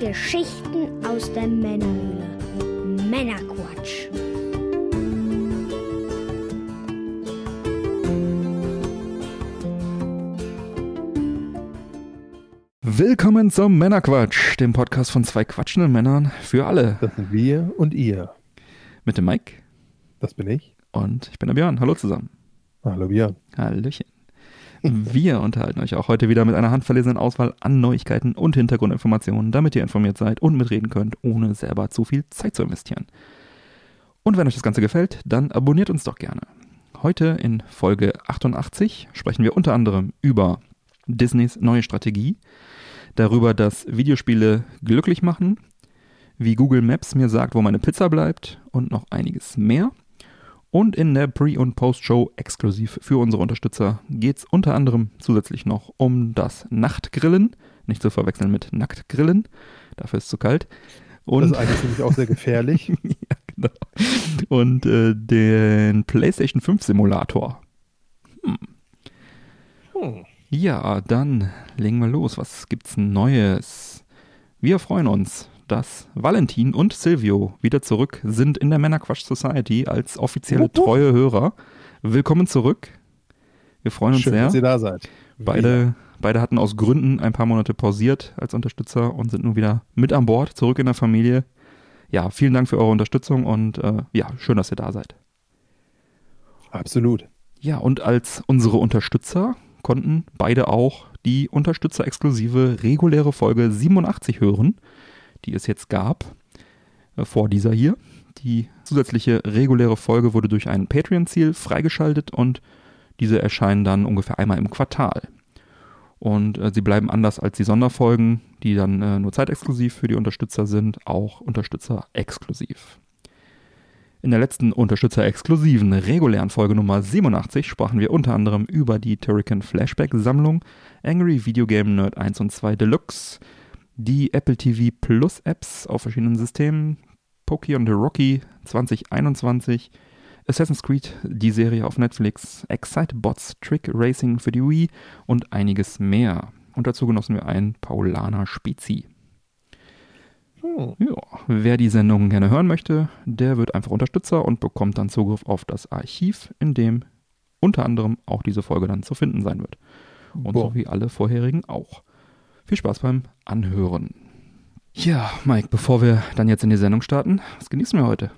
Geschichten aus der Männerhöhle. Männerquatsch. Willkommen zum Männerquatsch, dem Podcast von zwei quatschenden Männern für alle. Das sind wir und ihr. Mit dem Mike Das bin ich. und ich bin der Björn. Hallo zusammen. Hallo Björn. Hallöchen. Wir unterhalten euch auch heute wieder mit einer handverlesenen Auswahl an Neuigkeiten und Hintergrundinformationen, damit ihr informiert seid und mitreden könnt, ohne selber zu viel Zeit zu investieren. Und wenn euch das Ganze gefällt, dann abonniert uns doch gerne. Heute in Folge 88 sprechen wir unter anderem über Disneys neue Strategie, darüber, dass Videospiele glücklich machen, wie Google Maps mir sagt, wo meine Pizza bleibt und noch einiges mehr. Und in der Pre- und Post-Show exklusiv für unsere Unterstützer geht es unter anderem zusätzlich noch um das Nachtgrillen, nicht zu verwechseln mit Nacktgrillen, dafür ist es zu kalt. Und, das ist eigentlich nämlich auch sehr gefährlich. ja, genau. Und äh, den PlayStation 5 Simulator. Hm. Ja, dann legen wir los. Was gibt's Neues? Wir freuen uns, dass Valentin und Silvio wieder zurück sind in der Männerquatsch Society als offizielle Wupp, wupp. treue Hörer. Willkommen zurück. Wir freuen uns Schön, sehr. dass ihr da seid. Beide, beide hatten aus Gründen ein paar Monate pausiert als Unterstützer und sind nun wieder mit an Bord, zurück in der Familie. Ja, vielen Dank für eure Unterstützung und äh, ja, schön, dass ihr da seid. Absolut. Ja, und als unsere Unterstützer konnten beide auch die Unterstützer-exklusive reguläre Folge 87 hören, die es jetzt gab, äh, vor dieser hier. Die zusätzliche reguläre Folge wurde durch ein Patreon-Ziel freigeschaltet und diese erscheinen dann ungefähr einmal im Quartal. Und äh, sie bleiben anders als die Sonderfolgen, die dann äh, nur zeitexklusiv für die Unterstützer sind, auch Unterstützer-exklusiv. In der letzten Unterstützer-exklusiven regulären Folge Nummer 87 sprachen wir unter anderem über die Turrican Flashback-Sammlung, Angry Video Game Nerd 1 und 2 Deluxe, die Apple TV Plus Apps auf verschiedenen Systemen, Pokémon The Rocky 2021, Assassin's Creed, die Serie auf Netflix, Excitebots Trick Racing für die Wii und einiges mehr. Und dazu genossen wir ein Paulaner Spezi. Hm. Ja, wer die Sendung gerne hören möchte, der wird einfach Unterstützer und bekommt dann Zugriff auf das Archiv, in dem unter anderem auch diese Folge dann zu finden sein wird. Und Boah. so wie alle vorherigen auch. Viel Spaß beim Anhören. Ja, Mike, bevor wir dann jetzt in die Sendung starten, was genießen wir heute?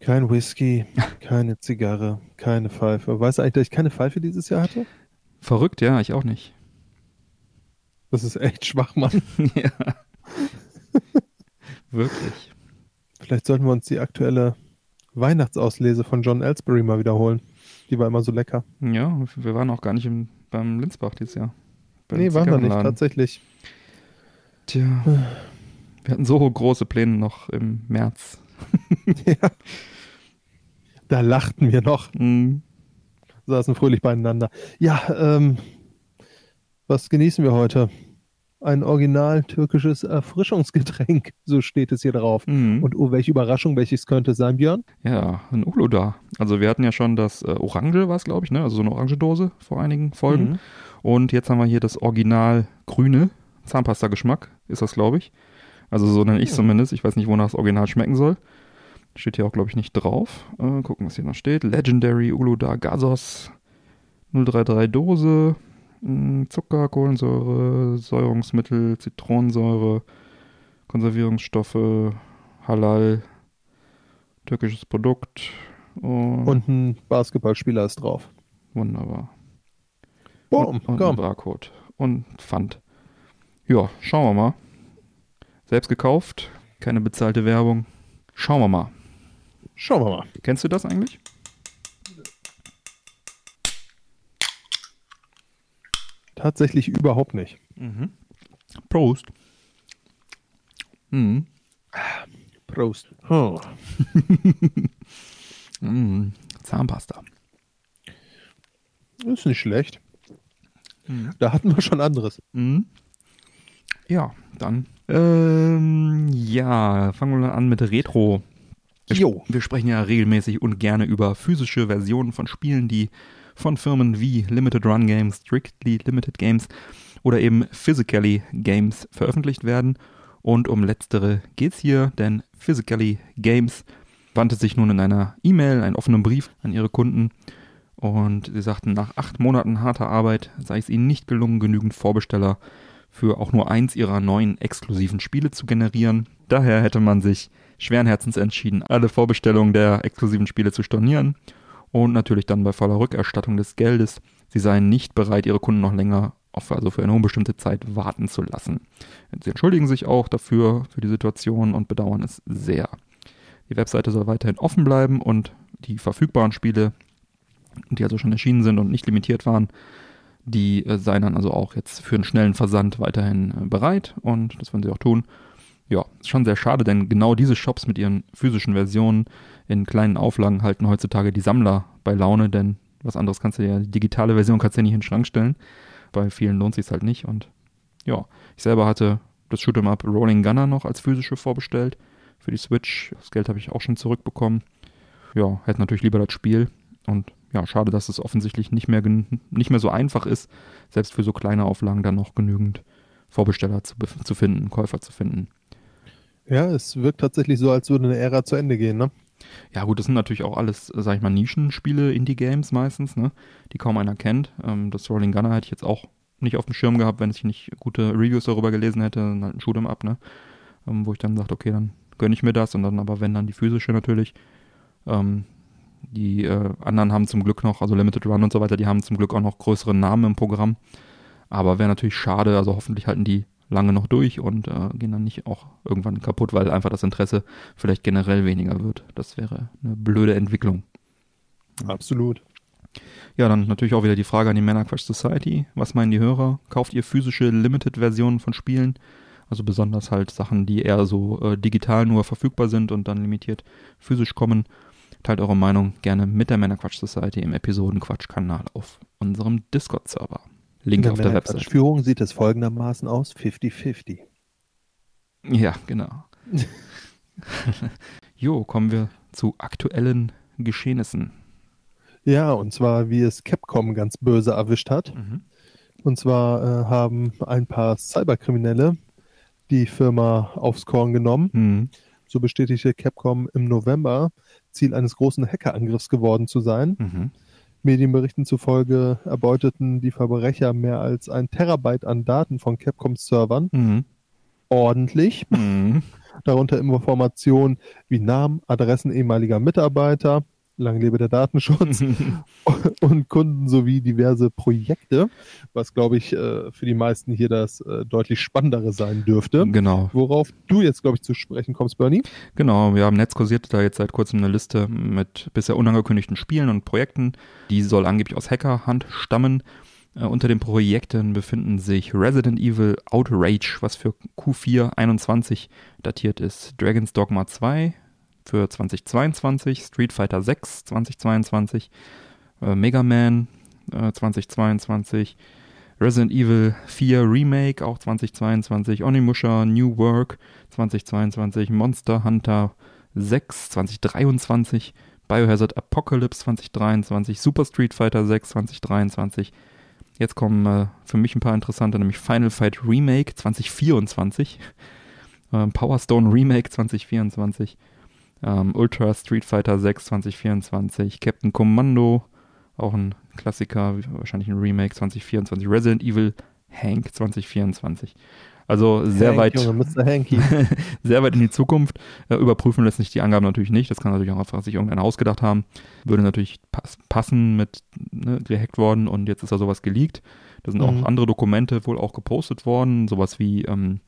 Kein Whisky, keine Zigarre, keine Pfeife. Weißt du eigentlich, dass ich keine Pfeife dieses Jahr hatte? Verrückt, ja, ich auch nicht. Das ist echt schwach, Mann. ja. Wirklich. Vielleicht sollten wir uns die aktuelle Weihnachtsauslese von John Ellsbury mal wiederholen. Die war immer so lecker. Ja, wir waren auch gar nicht im, beim Linzbach dieses Jahr. Nee, waren wir nicht, tatsächlich. Tja, wir hatten so große Pläne noch im März. ja. Da lachten wir noch, Mhm. saßen fröhlich beieinander. Ja, ähm, was genießen wir heute? Ein original türkisches Erfrischungsgetränk, so steht es hier drauf. Mhm. Und oh, welche Überraschung, welches könnte es sein, Björn? Ja, ein Ulo da. Also wir hatten ja schon das äh, Orange, war es glaube ich, ne? Also so eine Orangendose vor einigen Folgen. Mhm. Und jetzt haben wir hier das Original grüne Zahnpasta-Geschmack, ist das glaube ich. Also so nenne ich Ja. zumindest. Ich weiß nicht, wonach das Original schmecken soll. Steht hier auch glaube ich nicht drauf. Äh, gucken, was hier noch steht. Legendary Uluda Gasos 033 Dose. mh, Zucker, Kohlensäure, Säurungsmittel, Zitronensäure, Konservierungsstoffe, Halal, türkisches Produkt. Und, Und ein Basketballspieler ist drauf. wunderbar. Boom, und, und. Barcode. Und Pfand. Ja, schauen wir mal. Selbst gekauft, keine bezahlte Werbung. Schauen wir mal. Schauen wir mal. Kennst du das eigentlich? Tatsächlich überhaupt nicht. Mhm. Prost. Mhm. Prost. Oh. Mhm. Zahnpasta. Ist nicht schlecht. Mhm. Da hatten wir schon anderes. Mhm. Ja, dann. Ähm, ja, fangen wir mal an mit Retro. Wir, Jo. wir sprechen ja regelmäßig und gerne über physische Versionen von Spielen, die von Firmen wie Limited Run Games, Strictly Limited Games oder eben Physically Games veröffentlicht werden. Und um letztere geht's hier, denn Physically Games wandte sich nun in einer E-Mail, einen offenen Brief an ihre Kunden und sie sagten, nach acht Monaten harter Arbeit sei es ihnen nicht gelungen, genügend Vorbesteller für auch nur eins ihrer neuen exklusiven Spiele zu generieren. Daher hätte man sich schweren Herzens entschieden, alle Vorbestellungen der exklusiven Spiele zu stornieren und natürlich dann bei voller Rückerstattung des Geldes. Sie seien nicht bereit, ihre Kunden noch länger also für eine unbestimmte Zeit warten zu lassen. Sie entschuldigen sich auch dafür, für die Situation und bedauern es sehr. Die Webseite soll weiterhin offen bleiben und die verfügbaren Spiele, die also schon erschienen sind und nicht limitiert waren, die äh, seien dann also auch jetzt für einen schnellen Versand weiterhin äh, bereit und das werden sie auch tun. Ja, ist schon sehr schade, denn genau diese Shops mit ihren physischen Versionen in kleinen Auflagen halten heutzutage die Sammler bei Laune, denn was anderes kannst du ja, die digitale Version kannst du ja nicht in den Schrank stellen. Bei vielen lohnt sich halt nicht und ja, ich selber hatte das Shoot'em Up Rolling Gunner noch als physische vorbestellt für die Switch. Das Geld habe ich auch schon zurückbekommen. Ja, hätte natürlich lieber das Spiel und ja, schade, dass es offensichtlich nicht mehr, nicht mehr so einfach ist, selbst für so kleine Auflagen dann noch genügend Vorbesteller zu, zu finden, Käufer zu finden. Ja, es wirkt tatsächlich so, als würde eine Ära zu Ende gehen, ne? Ja, gut, das sind natürlich auch alles, sag ich mal, Nischenspiele, Indie-Games meistens, ne? Die kaum einer kennt. Ähm, das Rolling Gunner hätte ich jetzt auch nicht auf dem Schirm gehabt, wenn ich nicht gute Reviews darüber gelesen hätte, dann halt ein Shoot'em Up, ne? Ähm, wo ich dann sagte, okay, dann gönne ich mir das und dann aber wenn dann die physische natürlich. Ähm, die äh, anderen haben zum Glück noch, also Limited Run und so weiter, die haben zum Glück auch noch größere Namen im Programm. Aber wäre natürlich schade, also hoffentlich halten die lange noch durch und äh, gehen dann nicht auch irgendwann kaputt, weil einfach das Interesse vielleicht generell weniger wird. Das wäre eine blöde Entwicklung. Absolut. Ja, dann natürlich auch wieder die Frage an die Männer Crush Society. Was meinen die Hörer? Kauft ihr physische Limited-Versionen von Spielen? Also besonders halt Sachen, die eher so äh, digital nur verfügbar sind und dann limitiert physisch kommen. Teilt eure Meinung gerne mit der Männerquatsch Society im Episodenquatsch-Kanal auf unserem Discord-Server. Link auf der Website. Führung sieht es folgendermaßen aus: 50-50. Ja, genau. jo, kommen wir zu aktuellen Geschehnissen. Ja, und zwar, wie es Capcom ganz böse erwischt hat. Mhm. Und zwar äh, haben ein paar Cyberkriminelle die Firma aufs Korn genommen. Mhm. So bestätigte Capcom im November, Ziel eines großen Hackerangriffs geworden zu sein. Mhm. Medienberichten zufolge erbeuteten die Verbrecher mehr als ein Terabyte an Daten von Capcoms Servern. Mhm. Ordentlich. Mhm. Darunter Informationen wie Namen, Adressen ehemaliger Mitarbeiter, lang lebe der Datenschutz und Kunden sowie diverse Projekte, was glaube ich äh, für die meisten hier das äh, deutlich spannendere sein dürfte. Genau. Worauf du jetzt glaube ich zu sprechen kommst, Bernie. Genau, wir haben Netz kursiert da jetzt seit kurzem eine Liste mit bisher unangekündigten Spielen und Projekten. Die soll angeblich aus Hackerhand stammen. Uh, unter den Projekten befinden sich Resident Evil Outrage, was für Q4 21 datiert ist, Dragon's Dogma 2, für 2022, Street Fighter 6 2022, äh, Mega Man äh, 2022, Resident Evil 4 Remake auch 2022, Onimusha New Work 2022, Monster Hunter 6 2023, Biohazard Apocalypse 2023, Super Street Fighter 6 2023. Jetzt kommen äh, für mich ein paar interessante, nämlich Final Fight Remake 2024, äh, Power Stone Remake 2024, ähm, Ultra Street Fighter 6 2024, Captain Commando, auch ein Klassiker, wahrscheinlich ein Remake 2024, Resident Evil Hank 2024. Also sehr Hank, weit, Junge, sehr weit in die Zukunft. Äh, überprüfen lässt sich die Angaben natürlich nicht. Das kann natürlich auch einfach sich irgendein ausgedacht haben. Würde natürlich pass passen mit ne, gehackt worden und jetzt ist da sowas geleakt. Da sind mhm. auch andere Dokumente wohl auch gepostet worden, sowas wie ähm,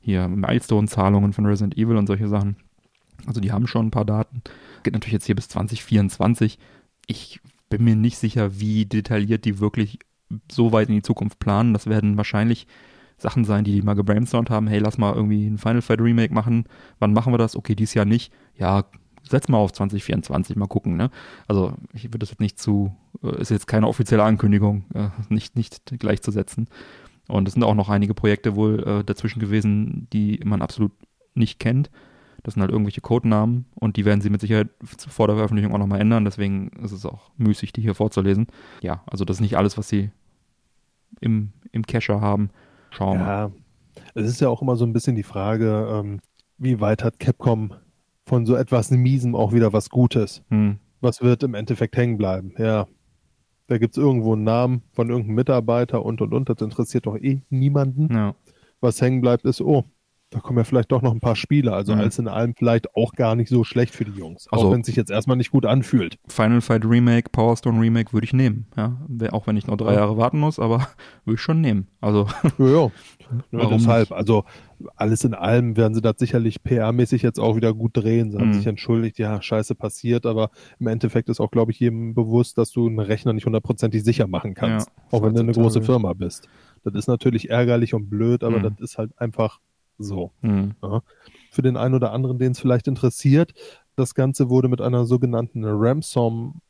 hier Milestone-Zahlungen von Resident Evil und solche Sachen. Also die haben schon ein paar Daten. Geht natürlich jetzt hier bis 2024. Ich bin mir nicht sicher, wie detailliert die wirklich so weit in die Zukunft planen. Das werden wahrscheinlich Sachen sein, die die mal gebrainstormt haben. Hey, lass mal irgendwie ein Final Fight Remake machen. Wann machen wir das? Okay, dieses Jahr nicht. Ja, setz mal auf 2024, mal gucken. Ne? Also ich würde das jetzt nicht zu, äh, ist jetzt keine offizielle Ankündigung, äh, nicht, nicht gleichzusetzen. Und es sind auch noch einige Projekte wohl äh, dazwischen gewesen, die man absolut nicht kennt. Das sind halt irgendwelche Codenamen und die werden sie mit Sicherheit vor der Veröffentlichung auch nochmal ändern. Deswegen ist es auch müßig, die hier vorzulesen. Ja, also das ist nicht alles, was sie im, im Cacher haben. Schauen wir ja, mal. Es ist ja auch immer so ein bisschen die Frage, ähm, wie weit hat Capcom von so etwas Miesem auch wieder was Gutes? Hm. Was wird im Endeffekt hängen bleiben? Ja, da gibt es irgendwo einen Namen von irgendeinem Mitarbeiter und und und. Das interessiert doch eh niemanden. Ja. Was hängen bleibt, ist, oh, da kommen ja vielleicht doch noch ein paar Spiele. Also mhm. alles in allem vielleicht auch gar nicht so schlecht für die Jungs. Also, auch wenn es sich jetzt erstmal nicht gut anfühlt. Final Fight Remake, Power Stone Remake würde ich nehmen. Ja, auch wenn ich noch drei ja. Jahre warten muss, aber würde ich schon nehmen. Also. Ja, ja. Warum deshalb. Nicht? Also alles in allem werden sie das sicherlich PR-mäßig jetzt auch wieder gut drehen. Sie haben mhm. sich entschuldigt, ja, scheiße passiert, aber im Endeffekt ist auch, glaube ich, jedem bewusst, dass du einen Rechner nicht hundertprozentig sicher machen kannst. Ja, auch wenn du eine große Firma bist. Das ist natürlich ärgerlich und blöd, aber mhm. das ist halt einfach so. Mhm. Ja. Für den einen oder anderen, den es vielleicht interessiert, das Ganze wurde mit einer sogenannten Ransom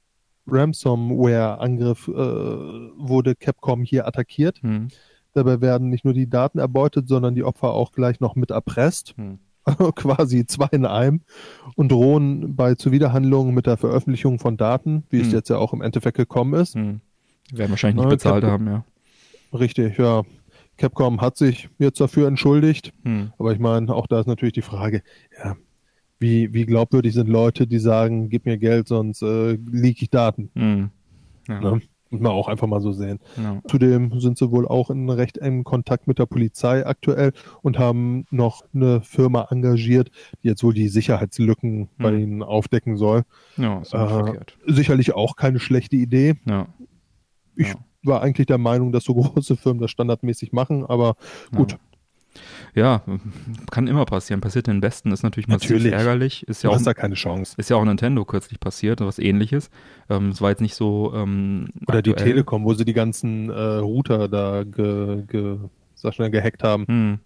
Ransomware-Angriff äh, wurde Capcom hier attackiert. Mhm. Dabei werden nicht nur die Daten erbeutet, sondern die Opfer auch gleich noch mit erpresst. Mhm. Quasi zwei in einem und drohen bei Zuwiderhandlungen mit der Veröffentlichung von Daten, wie es hm. jetzt ja auch im Endeffekt gekommen ist. Mhm. Werden wahrscheinlich nicht bezahlt Capcom, haben, ja. Richtig, ja. Capcom hat sich jetzt dafür entschuldigt. Hm. Aber ich meine, auch da ist natürlich die Frage, ja, wie, wie glaubwürdig sind Leute, die sagen, gib mir Geld, sonst äh, leak ich Daten. Hm. Ja. Ne? Muss man auch einfach mal so sehen. Ja. Zudem sind sie wohl auch in recht engem Kontakt mit der Polizei aktuell und haben noch eine Firma engagiert, die jetzt wohl die Sicherheitslücken hm. bei ihnen aufdecken soll. Ja, ist äh, sicherlich auch keine schlechte Idee. Ja. Ich war eigentlich der Meinung, dass so große Firmen das standardmäßig machen, aber gut. Ja. ja kann immer passieren. Passiert den Besten, ist natürlich massiv natürlich. ärgerlich. Ist ja du auch, da keine Chance. Ist ja auch Nintendo kürzlich passiert, was ähnliches. Ähm, es war jetzt nicht so. Ähm, Oder aktuell. die Telekom, wo sie die ganzen äh, Router da ge, ge, sag schnell, gehackt haben. Hm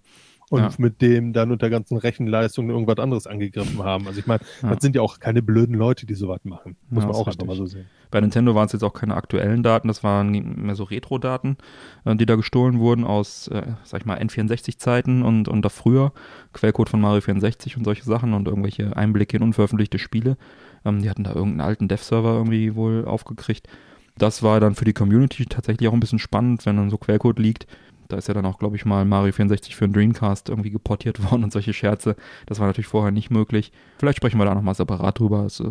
und ja. mit dem dann unter ganzen Rechenleistungen irgendwas anderes angegriffen haben. Also ich meine, ja. das sind ja auch keine blöden Leute, die sowas machen. Muss ja, man auch einfach mal so sehen. Bei Nintendo waren es jetzt auch keine aktuellen Daten, das waren mehr so Retro-Daten, äh, die da gestohlen wurden aus, äh, sag ich mal, N64-Zeiten und, und da früher. Quellcode von Mario 64 und solche Sachen und irgendwelche Einblicke in unveröffentlichte Spiele. Ähm, die hatten da irgendeinen alten Dev-Server irgendwie wohl aufgekriegt. Das war dann für die Community tatsächlich auch ein bisschen spannend, wenn dann so Quellcode liegt da ist ja dann auch, glaube ich, mal Mario 64 für einen Dreamcast irgendwie geportiert worden und solche Scherze. Das war natürlich vorher nicht möglich. Vielleicht sprechen wir da nochmal separat drüber. Es äh,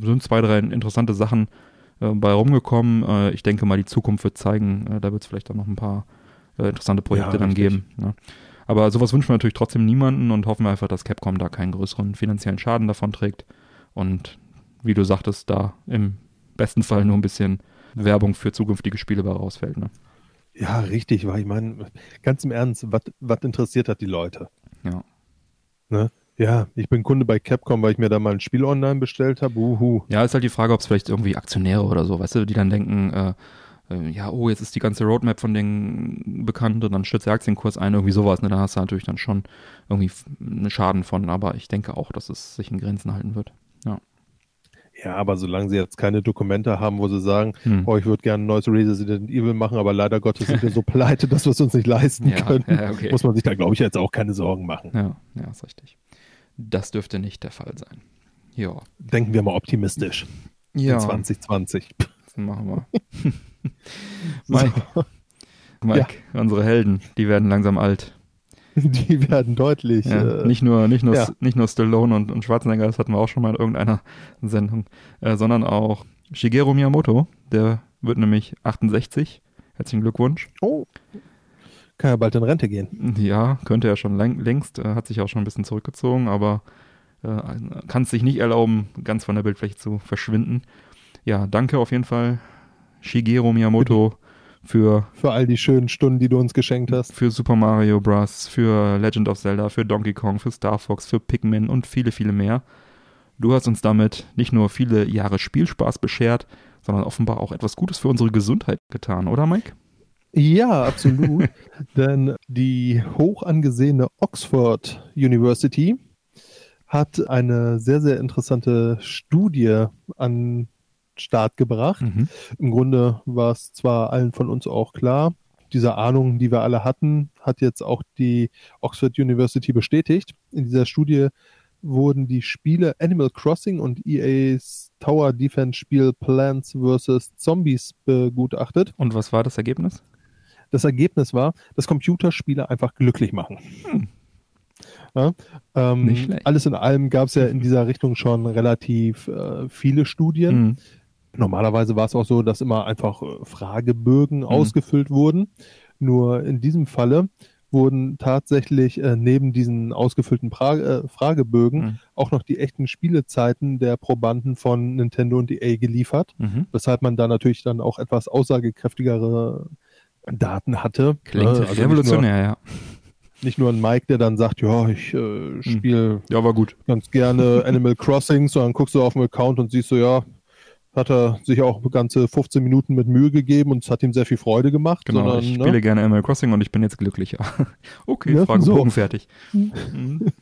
sind zwei, drei interessante Sachen äh, bei rumgekommen. Äh, ich denke mal, die Zukunft wird zeigen. Äh, da wird es vielleicht auch noch ein paar äh, interessante Projekte ja, dann geben. Ja. Aber sowas wünschen wir natürlich trotzdem niemanden und hoffen wir einfach, dass Capcom da keinen größeren finanziellen Schaden davon trägt. Und wie du sagtest, da im besten Fall nur ein bisschen Werbung für zukünftige Spiele bei rausfällt. Ne? Ja, richtig, weil ich meine, ganz im Ernst, was interessiert hat die Leute? Ja. Ne? Ja, ich bin Kunde bei Capcom, weil ich mir da mal ein Spiel online bestellt habe. Uhu. Ja, ist halt die Frage, ob es vielleicht irgendwie Aktionäre oder so, weißt du, die dann denken, äh, äh, ja, oh, jetzt ist die ganze Roadmap von denen bekannt und dann stürzt der Aktienkurs ein, irgendwie sowas, ne? Da hast du natürlich dann schon irgendwie einen Schaden von, aber ich denke auch, dass es sich in Grenzen halten wird. Ja. Ja, aber solange sie jetzt keine Dokumente haben, wo sie sagen, hm. oh, ich würde gerne ein neues Resident Evil machen, aber leider Gottes sind wir so pleite, dass wir es uns nicht leisten ja, können, ja, okay. muss man sich da, glaube ich, jetzt auch keine Sorgen machen. Ja, ja, ist richtig. Das dürfte nicht der Fall sein. Ja. Denken wir mal optimistisch. Ja. In 2020. Das machen wir. Mike, so. Mike ja. unsere Helden, die werden langsam alt. Die werden deutlich. Ja, äh, nicht nur, nicht nur, ja. nicht nur Stallone und, und Schwarzenegger, das hatten wir auch schon mal in irgendeiner Sendung, äh, sondern auch Shigeru Miyamoto, der wird nämlich 68. Herzlichen Glückwunsch. Oh. Kann ja bald in Rente gehen. Ja, könnte er schon lang, längst, äh, hat sich auch schon ein bisschen zurückgezogen, aber äh, kann es sich nicht erlauben, ganz von der Bildfläche zu verschwinden. Ja, danke auf jeden Fall, Shigeru Miyamoto für für all die schönen Stunden, die du uns geschenkt hast. Für Super Mario Bros., für Legend of Zelda, für Donkey Kong, für Star Fox, für Pikmin und viele, viele mehr. Du hast uns damit nicht nur viele Jahre Spielspaß beschert, sondern offenbar auch etwas Gutes für unsere Gesundheit getan, oder Mike? Ja, absolut. Denn die hoch angesehene Oxford University hat eine sehr, sehr interessante Studie an Start gebracht. Mhm. Im Grunde war es zwar allen von uns auch klar, diese Ahnung, die wir alle hatten, hat jetzt auch die Oxford University bestätigt. In dieser Studie wurden die Spiele Animal Crossing und EA's Tower Defense Spiel Plants vs. Zombies begutachtet. Und was war das Ergebnis? Das Ergebnis war, dass Computerspiele einfach glücklich machen. Hm. Ja, ähm, Nicht schlecht. Alles in allem gab es ja in dieser Richtung schon relativ äh, viele Studien. Hm. Normalerweise war es auch so, dass immer einfach äh, Fragebögen hm. ausgefüllt wurden. Nur in diesem Falle wurden tatsächlich äh, neben diesen ausgefüllten pra äh, Fragebögen mhm. auch noch die echten Spielezeiten der Probanden von Nintendo und EA geliefert, mhm. weshalb man da natürlich dann auch etwas aussagekräftigere Daten hatte. Klingt ne? also revolutionär, nur, ja. Nicht nur ein Mike, der dann sagt, ja, ich äh, spiele hm. ja, war gut. ganz gerne Animal Crossing, sondern guckst du auf dem Account und siehst so, ja, hat er sich auch ganze 15 Minuten mit Mühe gegeben und es hat ihm sehr viel Freude gemacht. Genau, sondern, ich spiele ne? gerne Animal Crossing und ich bin jetzt glücklicher. okay, ja, Fragebogen so. fertig. Mhm.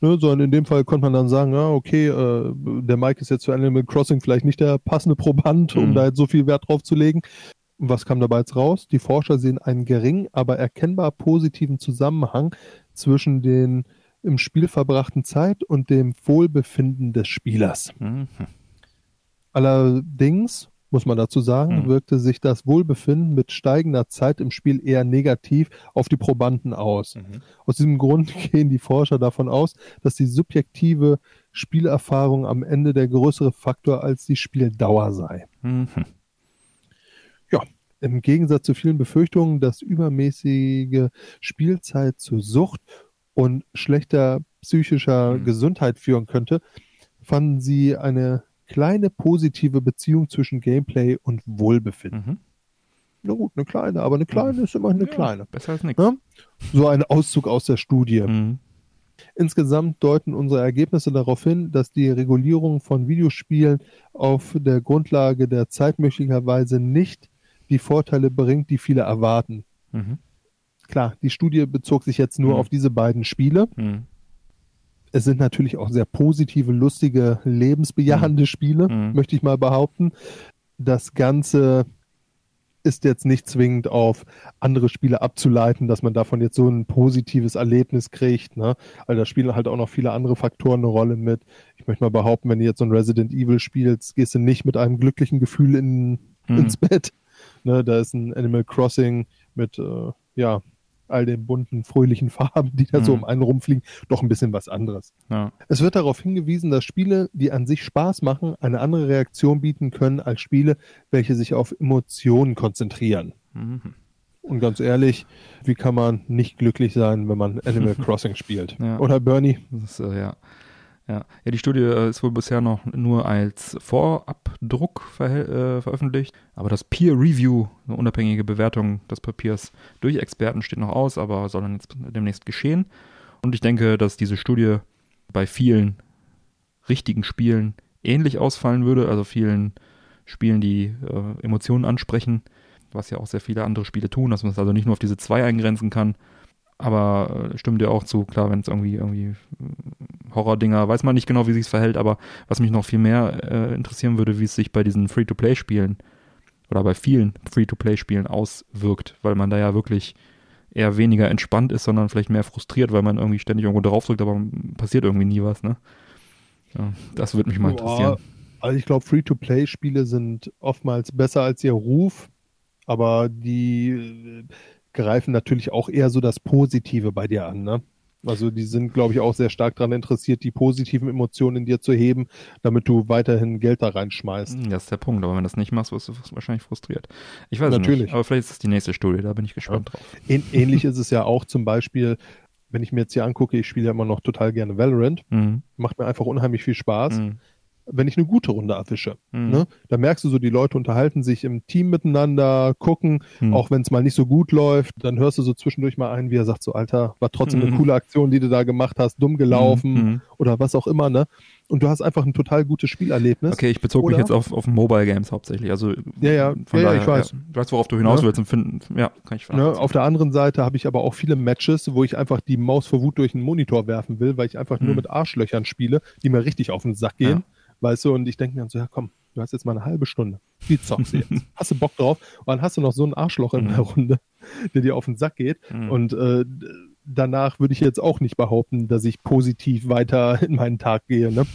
Ne, sondern in dem Fall konnte man dann sagen, ja, okay, äh, der Mike ist jetzt für Animal Crossing vielleicht nicht der passende Proband, um mhm. da jetzt so viel Wert drauf zu legen. Was kam dabei jetzt raus? Die Forscher sehen einen geringen, aber erkennbar positiven Zusammenhang zwischen den im Spiel verbrachten Zeit und dem Wohlbefinden des Spielers. Mhm. Allerdings, muss man dazu sagen, mhm. wirkte sich das Wohlbefinden mit steigender Zeit im Spiel eher negativ auf die Probanden aus. Mhm. Aus diesem Grund gehen die Forscher davon aus, dass die subjektive Spielerfahrung am Ende der größere Faktor als die Spieldauer sei. Mhm. Ja, im Gegensatz zu vielen Befürchtungen, dass übermäßige Spielzeit zu Sucht und schlechter psychischer mhm. Gesundheit führen könnte, fanden sie eine kleine positive Beziehung zwischen Gameplay und Wohlbefinden. Mhm. Na gut, eine kleine, aber eine kleine mhm. ist immer eine ja, kleine. Besser als nichts. Ja? So ein Auszug aus der Studie. Mhm. Insgesamt deuten unsere Ergebnisse darauf hin, dass die Regulierung von Videospielen auf der Grundlage der Zeit möglicherweise nicht die Vorteile bringt, die viele erwarten. Mhm. Klar, die Studie bezog sich jetzt nur mhm. auf diese beiden Spiele. Mhm es sind natürlich auch sehr positive, lustige, lebensbejahende mhm. Spiele, mhm. möchte ich mal behaupten. Das Ganze ist jetzt nicht zwingend auf andere Spiele abzuleiten, dass man davon jetzt so ein positives Erlebnis kriegt, ne? Weil da spielen halt auch noch viele andere Faktoren eine Rolle mit. Ich möchte mal behaupten, wenn du jetzt so ein Resident Evil spielst, gehst du nicht mit einem glücklichen Gefühl in, mhm. ins Bett. Ne? Da ist ein Animal Crossing mit, äh, ja, all den bunten, fröhlichen Farben, die da mhm. so um einen rumfliegen, doch ein bisschen was anderes. Ja. Es wird darauf hingewiesen, dass Spiele, die an sich Spaß machen, eine andere Reaktion bieten können als Spiele, welche sich auf Emotionen konzentrieren. Mhm. Und ganz ehrlich, wie kann man nicht glücklich sein, wenn man Animal Crossing spielt? Ja. Oder Bernie? Ist, äh, ja. Ja. ja, die Studie äh, ist wohl bisher noch nur als Vorabdruck ver äh, veröffentlicht, aber das Peer Review, eine unabhängige Bewertung des Papiers durch Experten steht noch aus, aber soll dann jetzt demnächst geschehen. Und ich denke, dass diese Studie bei vielen richtigen Spielen ähnlich ausfallen würde, also vielen Spielen, die äh, Emotionen ansprechen, was ja auch sehr viele andere Spiele tun, dass man es also nicht nur auf diese zwei eingrenzen kann, aber äh, stimmt dir auch zu, klar, wenn es irgendwie, irgendwie Horror-Dinger, weiß man nicht genau, wie sich verhält, aber was mich noch viel mehr äh, interessieren würde, wie es sich bei diesen Free-to-Play-Spielen oder bei vielen Free-to-Play-Spielen auswirkt, weil man da ja wirklich eher weniger entspannt ist, sondern vielleicht mehr frustriert, weil man irgendwie ständig irgendwo draufdrückt, aber passiert irgendwie nie was, ne? Ja, das würde mich mal interessieren. Also ich glaube, Free-to-Play-Spiele sind oftmals besser als ihr Ruf, aber die greifen natürlich auch eher so das Positive bei dir an, ne? Also die sind, glaube ich, auch sehr stark daran interessiert, die positiven Emotionen in dir zu heben, damit du weiterhin Geld da reinschmeißt. Hm, das ist der Punkt, aber wenn du das nicht machst, wirst du wahrscheinlich frustriert. Ich weiß Natürlich. nicht, aber vielleicht ist das die nächste Studie, da bin ich gespannt ja. drauf. Ähnlich ist es ja auch zum Beispiel, wenn ich mir jetzt hier angucke, ich spiele ja immer noch total gerne Valorant, mhm. macht mir einfach unheimlich viel Spaß. Mhm wenn ich eine gute Runde erwische. Mhm. Ne? Da merkst du so, die Leute unterhalten sich im Team miteinander, gucken, mhm. auch wenn es mal nicht so gut läuft, dann hörst du so zwischendurch mal ein, wie er sagt so, Alter, war trotzdem mhm. eine coole Aktion, die du da gemacht hast, dumm gelaufen mhm. Mhm. oder was auch immer, ne? Und du hast einfach ein total gutes Spielerlebnis. Okay, ich bezog oder? mich jetzt auf, auf Mobile Games hauptsächlich. Also ja, ja, ja, daher, ja, ich weiß. Ja, du weißt, worauf du hinaus willst und finden, ja, kann ich ne? Auf der anderen Seite habe ich aber auch viele Matches, wo ich einfach die Maus vor Wut durch einen Monitor werfen will, weil ich einfach nur mit Arschlöchern spiele, die mir richtig auf den Sack gehen. Weißt du, und ich denke mir so, ja komm, du hast jetzt mal eine halbe Stunde. Wie zockst du jetzt? hast du Bock drauf? Und dann hast du noch so ein Arschloch in der mhm. Runde, der dir auf den Sack geht. Mhm. Und äh, danach würde ich jetzt auch nicht behaupten, dass ich positiv weiter in meinen Tag gehe. Ne?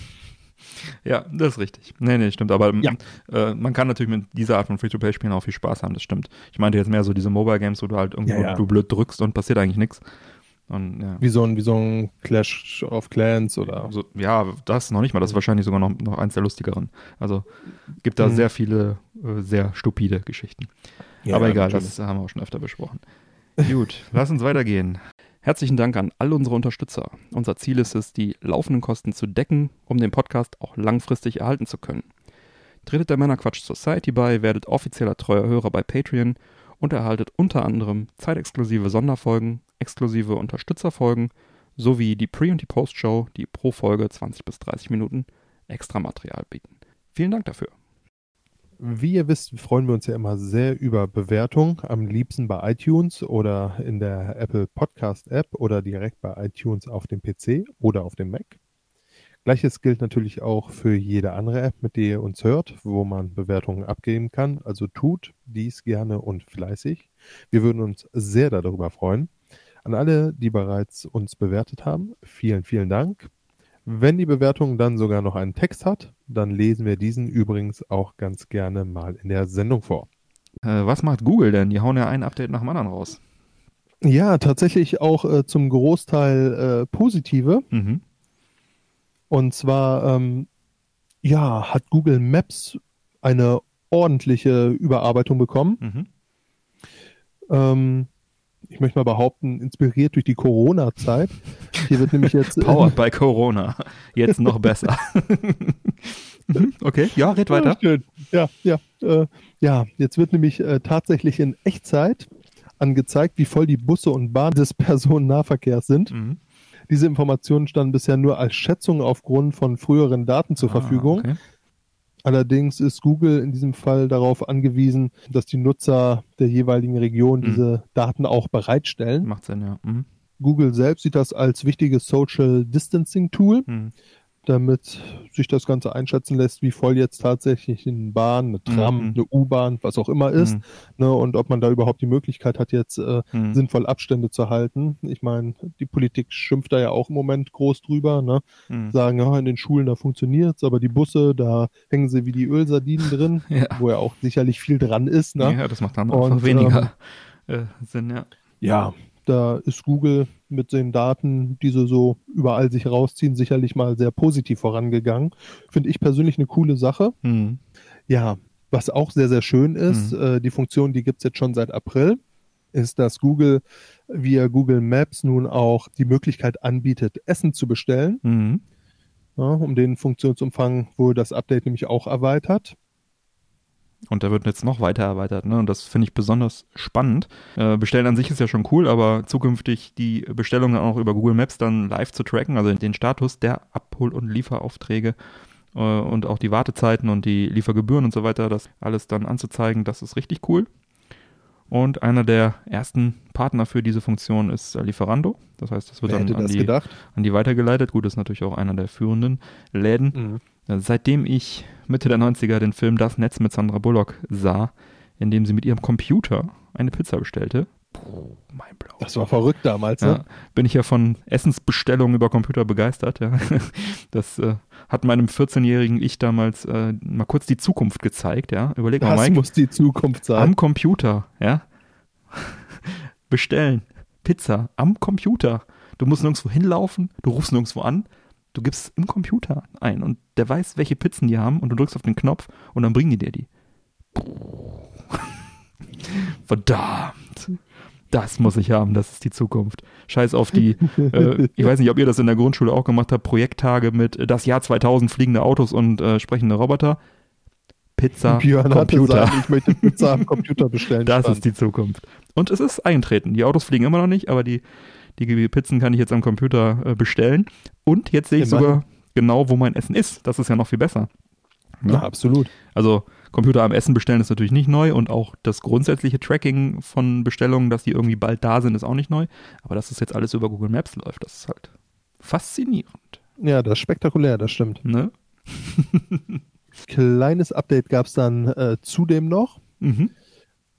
ja, das ist richtig. Nee, nee, stimmt. Aber ja. äh, man kann natürlich mit dieser Art von Free-to-Play-Spielen auch viel Spaß haben, das stimmt. Ich meinte jetzt mehr so diese Mobile-Games, wo du halt irgendwo ja, ja. du blöd drückst und passiert eigentlich nichts. Und, ja. wie, so ein, wie so ein Clash of Clans oder. Also, ja, das noch nicht mal. Das ist wahrscheinlich sogar noch, noch eins der lustigeren. Also gibt da mhm. sehr viele äh, sehr stupide Geschichten. Ja, Aber egal, natürlich. das haben wir auch schon öfter besprochen. Gut, lass uns weitergehen. Herzlichen Dank an all unsere Unterstützer. Unser Ziel ist es, die laufenden Kosten zu decken, um den Podcast auch langfristig erhalten zu können. Tretet der Männerquatsch Society bei, werdet offizieller treuer Hörer bei Patreon und erhaltet unter anderem zeitexklusive Sonderfolgen, exklusive Unterstützerfolgen sowie die Pre- und die Post-Show, die pro Folge 20 bis 30 Minuten extra Material bieten. Vielen Dank dafür. Wie ihr wisst, freuen wir uns ja immer sehr über Bewertungen, am liebsten bei iTunes oder in der Apple Podcast App oder direkt bei iTunes auf dem PC oder auf dem Mac. Gleiches gilt natürlich auch für jede andere App, mit der ihr uns hört, wo man Bewertungen abgeben kann. Also tut dies gerne und fleißig. Wir würden uns sehr darüber freuen. An alle, die bereits uns bewertet haben, vielen, vielen Dank. Wenn die Bewertung dann sogar noch einen Text hat, dann lesen wir diesen übrigens auch ganz gerne mal in der Sendung vor. Äh, was macht Google denn? Die hauen ja ein Update nach dem anderen raus. Ja, tatsächlich auch äh, zum Großteil äh, positive. Mhm. Und zwar, ähm, ja, hat Google Maps eine ordentliche Überarbeitung bekommen. Mhm. Ähm, ich möchte mal behaupten, inspiriert durch die Corona-Zeit. Hier wird nämlich jetzt. Powered by Corona. Jetzt noch besser. okay, ja, red weiter. Ja, ja, äh, ja. Jetzt wird nämlich äh, tatsächlich in Echtzeit angezeigt, wie voll die Busse und Bahnen des Personennahverkehrs sind. Mhm. Diese Informationen standen bisher nur als Schätzung aufgrund von früheren Daten zur ah, Verfügung. Okay. Allerdings ist Google in diesem Fall darauf angewiesen, dass die Nutzer der jeweiligen Region mhm. diese Daten auch bereitstellen. Macht Sinn, ja. Mhm. Google selbst sieht das als wichtiges Social Distancing Tool. Mhm damit sich das Ganze einschätzen lässt, wie voll jetzt tatsächlich eine Bahn, eine Tram, mhm. eine U-Bahn, was auch immer ist, mhm. ne, und ob man da überhaupt die Möglichkeit hat, jetzt äh, mhm. sinnvoll Abstände zu halten. Ich meine, die Politik schimpft da ja auch im Moment groß drüber, ne? Mhm. sagen, ja, in den Schulen da funktioniert's, aber die Busse, da hängen sie wie die Ölsardinen drin, ja. wo ja auch sicherlich viel dran ist. Ne? Ja, das macht dann und, einfach weniger ähm, äh, Sinn, ja. Ja, da ist Google mit den Daten, die sie so überall sich rausziehen, sicherlich mal sehr positiv vorangegangen. Finde ich persönlich eine coole Sache. Mhm. Ja, was auch sehr, sehr schön ist, mhm. äh, die Funktion, die gibt es jetzt schon seit April, ist, dass Google via Google Maps nun auch die Möglichkeit anbietet, Essen zu bestellen. Mhm. Ja, um den Funktionsumfang wurde das Update nämlich auch erweitert. Und der wird jetzt noch weiter erweitert. Ne? Und das finde ich besonders spannend. Äh, Bestellen an sich ist ja schon cool, aber zukünftig die Bestellung dann auch über Google Maps dann live zu tracken, also den Status der Abhol- und Lieferaufträge äh, und auch die Wartezeiten und die Liefergebühren und so weiter, das alles dann anzuzeigen, das ist richtig cool. Und einer der ersten Partner für diese Funktion ist Lieferando. Das heißt, das wird Wer dann an die, an die, weitergeleitet. Gut, das ist natürlich auch einer der führenden Läden. Mhm. Seitdem ich Mitte der 90er den Film Das Netz mit Sandra Bullock sah, in dem sie mit ihrem Computer eine Pizza bestellte. Puh, mein Blau. Das war verrückt damals, ja, ne? Bin ich ja von Essensbestellungen über Computer begeistert, ja. Das äh, hat meinem 14-jährigen Ich damals äh, mal kurz die Zukunft gezeigt, ja. Überleg mal, das Mike. muss die Zukunft sein. Am Computer, ja. Bestellen. Pizza am Computer. Du musst nirgendwo hinlaufen, du rufst nirgendwo an, Du gibst im Computer ein und der weiß, welche Pizzen die haben und du drückst auf den Knopf und dann bringen die dir die. Verdammt. Das muss ich haben, das ist die Zukunft. Scheiß auf die, äh, ich weiß nicht, ob ihr das in der Grundschule auch gemacht habt, Projekttage mit äh, das Jahr 2000 fliegende Autos und äh, sprechende Roboter. Pizza, Björn Computer. Sagen, ich möchte Pizza am Computer bestellen. Das stand. ist die Zukunft. Und es ist eintreten. Die Autos fliegen immer noch nicht, aber die die Pizzen kann ich jetzt am Computer äh, bestellen. Und jetzt sehe ich Immerhin. sogar genau, wo mein Essen ist. Das ist ja noch viel besser. Ja, ja absolut. Also Computer am Essen bestellen ist natürlich nicht neu und auch das grundsätzliche Tracking von Bestellungen, dass die irgendwie bald da sind, ist auch nicht neu. Aber dass das jetzt alles über Google Maps läuft, das ist halt faszinierend. Ja, das ist spektakulär, das stimmt. Ne? Kleines Update gab es dann äh, zudem noch, mhm.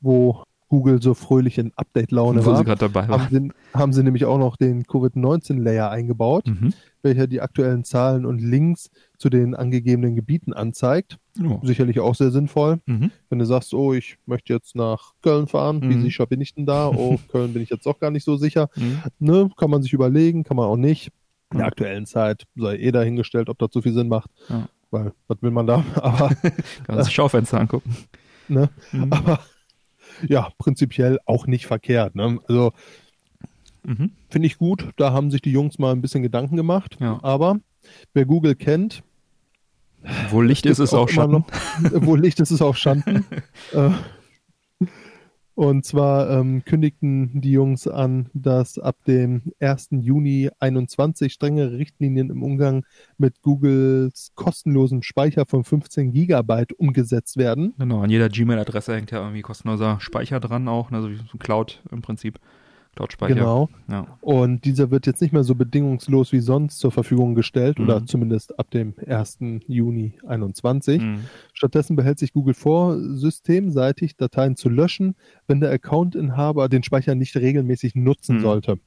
wo Google so fröhlich in Update-Laune war, sie dabei war. Haben, sie, haben sie nämlich auch noch den Covid-19-Layer eingebaut, mhm. welcher die aktuellen Zahlen und Links zu den angegebenen Gebieten anzeigt. Oh. Sicherlich auch sehr sinnvoll. Mhm. Wenn du sagst, oh, ich möchte jetzt nach Köln fahren, mhm. wie sicher bin ich denn da? Oh, Köln bin ich jetzt doch gar nicht so sicher. Mhm. Ne, kann man sich überlegen, kann man auch nicht. In der aktuellen Zeit sei eh dahingestellt, ob das so viel Sinn macht. Ja. Weil, was will man da? Aber, kann man sich Schaufenster angucken. Ne? Mhm. Aber ja, prinzipiell auch nicht verkehrt. Ne? Also mhm. finde ich gut. Da haben sich die Jungs mal ein bisschen Gedanken gemacht. Ja. Aber wer Google kennt, wo Licht ist, ist auch, Schatten. Noch, wo Licht ist, ist auch Schanden. äh, und zwar ähm, kündigten die Jungs an, dass ab dem 1. Juni 21 strengere Richtlinien im Umgang mit Googles kostenlosem Speicher von 15 Gigabyte umgesetzt werden. Genau, an jeder Gmail-Adresse hängt ja irgendwie kostenloser Speicher dran auch, also wie so ein Cloud im Prinzip. Cloud-Speicher. Genau. Ja. Und dieser wird jetzt nicht mehr so bedingungslos wie sonst zur Verfügung gestellt mhm. oder zumindest ab dem 1. Juni 21. Mhm. Stattdessen behält sich Google vor, systemseitig Dateien zu löschen, wenn der Accountinhaber den Speicher nicht regelmäßig nutzen mhm. sollte.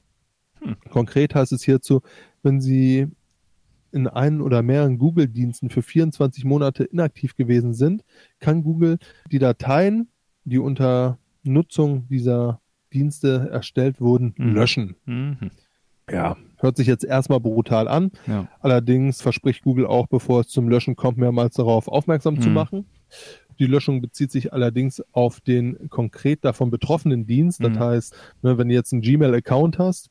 Hm. Konkret heißt es hierzu, wenn Sie in einen oder mehreren Google-Diensten für 24 Monate inaktiv gewesen sind, kann Google die Dateien, die unter Nutzung dieser Dienste erstellt wurden, mhm. löschen. Mhm. Ja, hört sich jetzt erstmal brutal an. Ja. Allerdings verspricht Google auch, bevor es zum Löschen kommt, mehrmals darauf aufmerksam mhm. zu machen. Die Löschung bezieht sich allerdings auf den konkret davon betroffenen Dienst. Das mhm. heißt, ne, wenn du jetzt einen Gmail-Account hast,